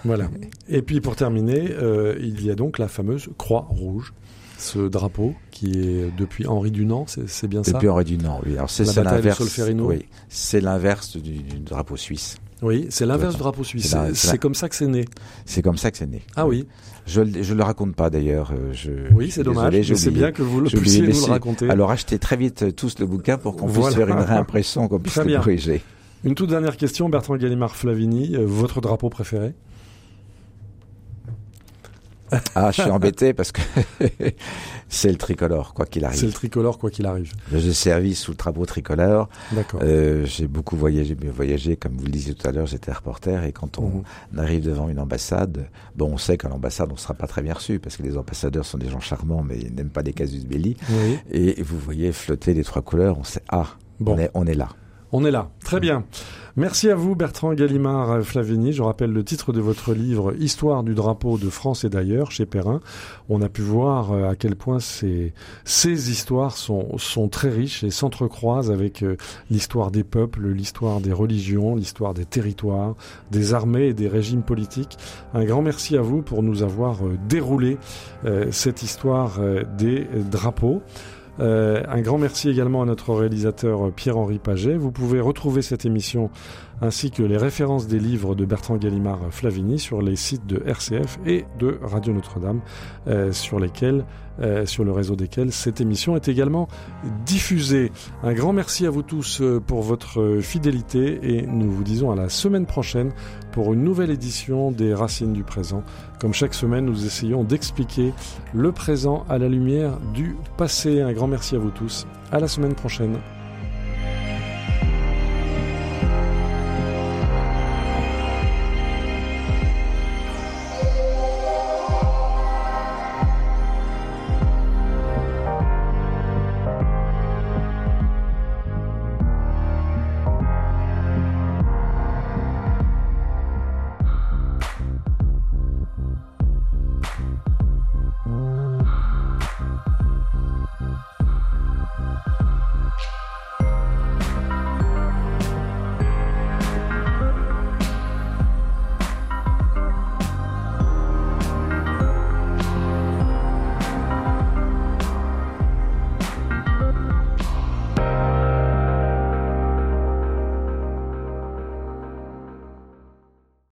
Voilà. Et puis pour terminer, euh, il y a donc la fameuse Croix Rouge, ce drapeau qui est depuis Henri Dunant, c'est bien ça? Depuis Henri Dunant, oui. Alors c'est La c'est bataille de l'inverse. Oui, c'est l'inverse du, du drapeau suisse. Oui, c'est l'inverse du drapeau suisse. C'est comme ça que c'est né. C'est comme ça que c'est né. Ah oui, Je ne le raconte pas d'ailleurs. euh, oui, c'est dommage, c'est bien que vous le puissiez nous le raconter. Alors achetez très vite euh, tous le bouquin pour qu'on Voilà. puisse faire une réimpression, qu'on puisse le corriger. Une toute dernière question, Bertrand Gallimard Flavini, euh, votre drapeau préféré? Ah, je suis embêté parce que c'est le tricolore, quoi qu'il C'est le arrive. tricolore quoi qu'il arrive. J'ai servi sous le drapeau tricolore. D'accord. Euh, j'ai beaucoup voyagé, mais voyagé, comme vous le disiez tout à l'heure, j'étais reporter et quand on Mhm. arrive devant une ambassade, bon, on sait qu'à l'ambassade, on ne sera pas très bien reçu parce que les ambassadeurs sont des gens charmants, mais ils n'aiment pas des casus belli. Oui. Et vous voyez flotter les trois couleurs, on sait, ah, Bon. on, est, on est là. On est là. Très bien. Merci à vous, Bertrand Gallimard Flavini. Je rappelle le titre de votre livre Histoire du drapeau de France et d'ailleurs chez Perrin. On a pu voir euh, à quel point ces, ces histoires sont, sont très riches et s'entrecroisent avec euh, l'histoire des peuples, l'histoire des religions, l'histoire des territoires, des armées et des régimes politiques. Un grand merci à vous pour nous avoir euh, déroulé cette histoire des drapeaux. Euh, un grand merci également à notre réalisateur euh, Pierre-Henri Paget. Vous pouvez retrouver cette émission ainsi que les références des livres de Bertrand Gallimard Flavini sur les sites de RCF et de Radio Notre-Dame, euh, sur euh, sur le réseau desquels cette émission est également diffusée. Un grand merci à vous tous euh, pour votre fidélité et nous vous disons à la semaine prochaine pour une nouvelle édition des Racines du présent. Comme chaque semaine, nous essayons d'expliquer le présent à la lumière du passé. Un grand merci à vous tous. À la semaine prochaine.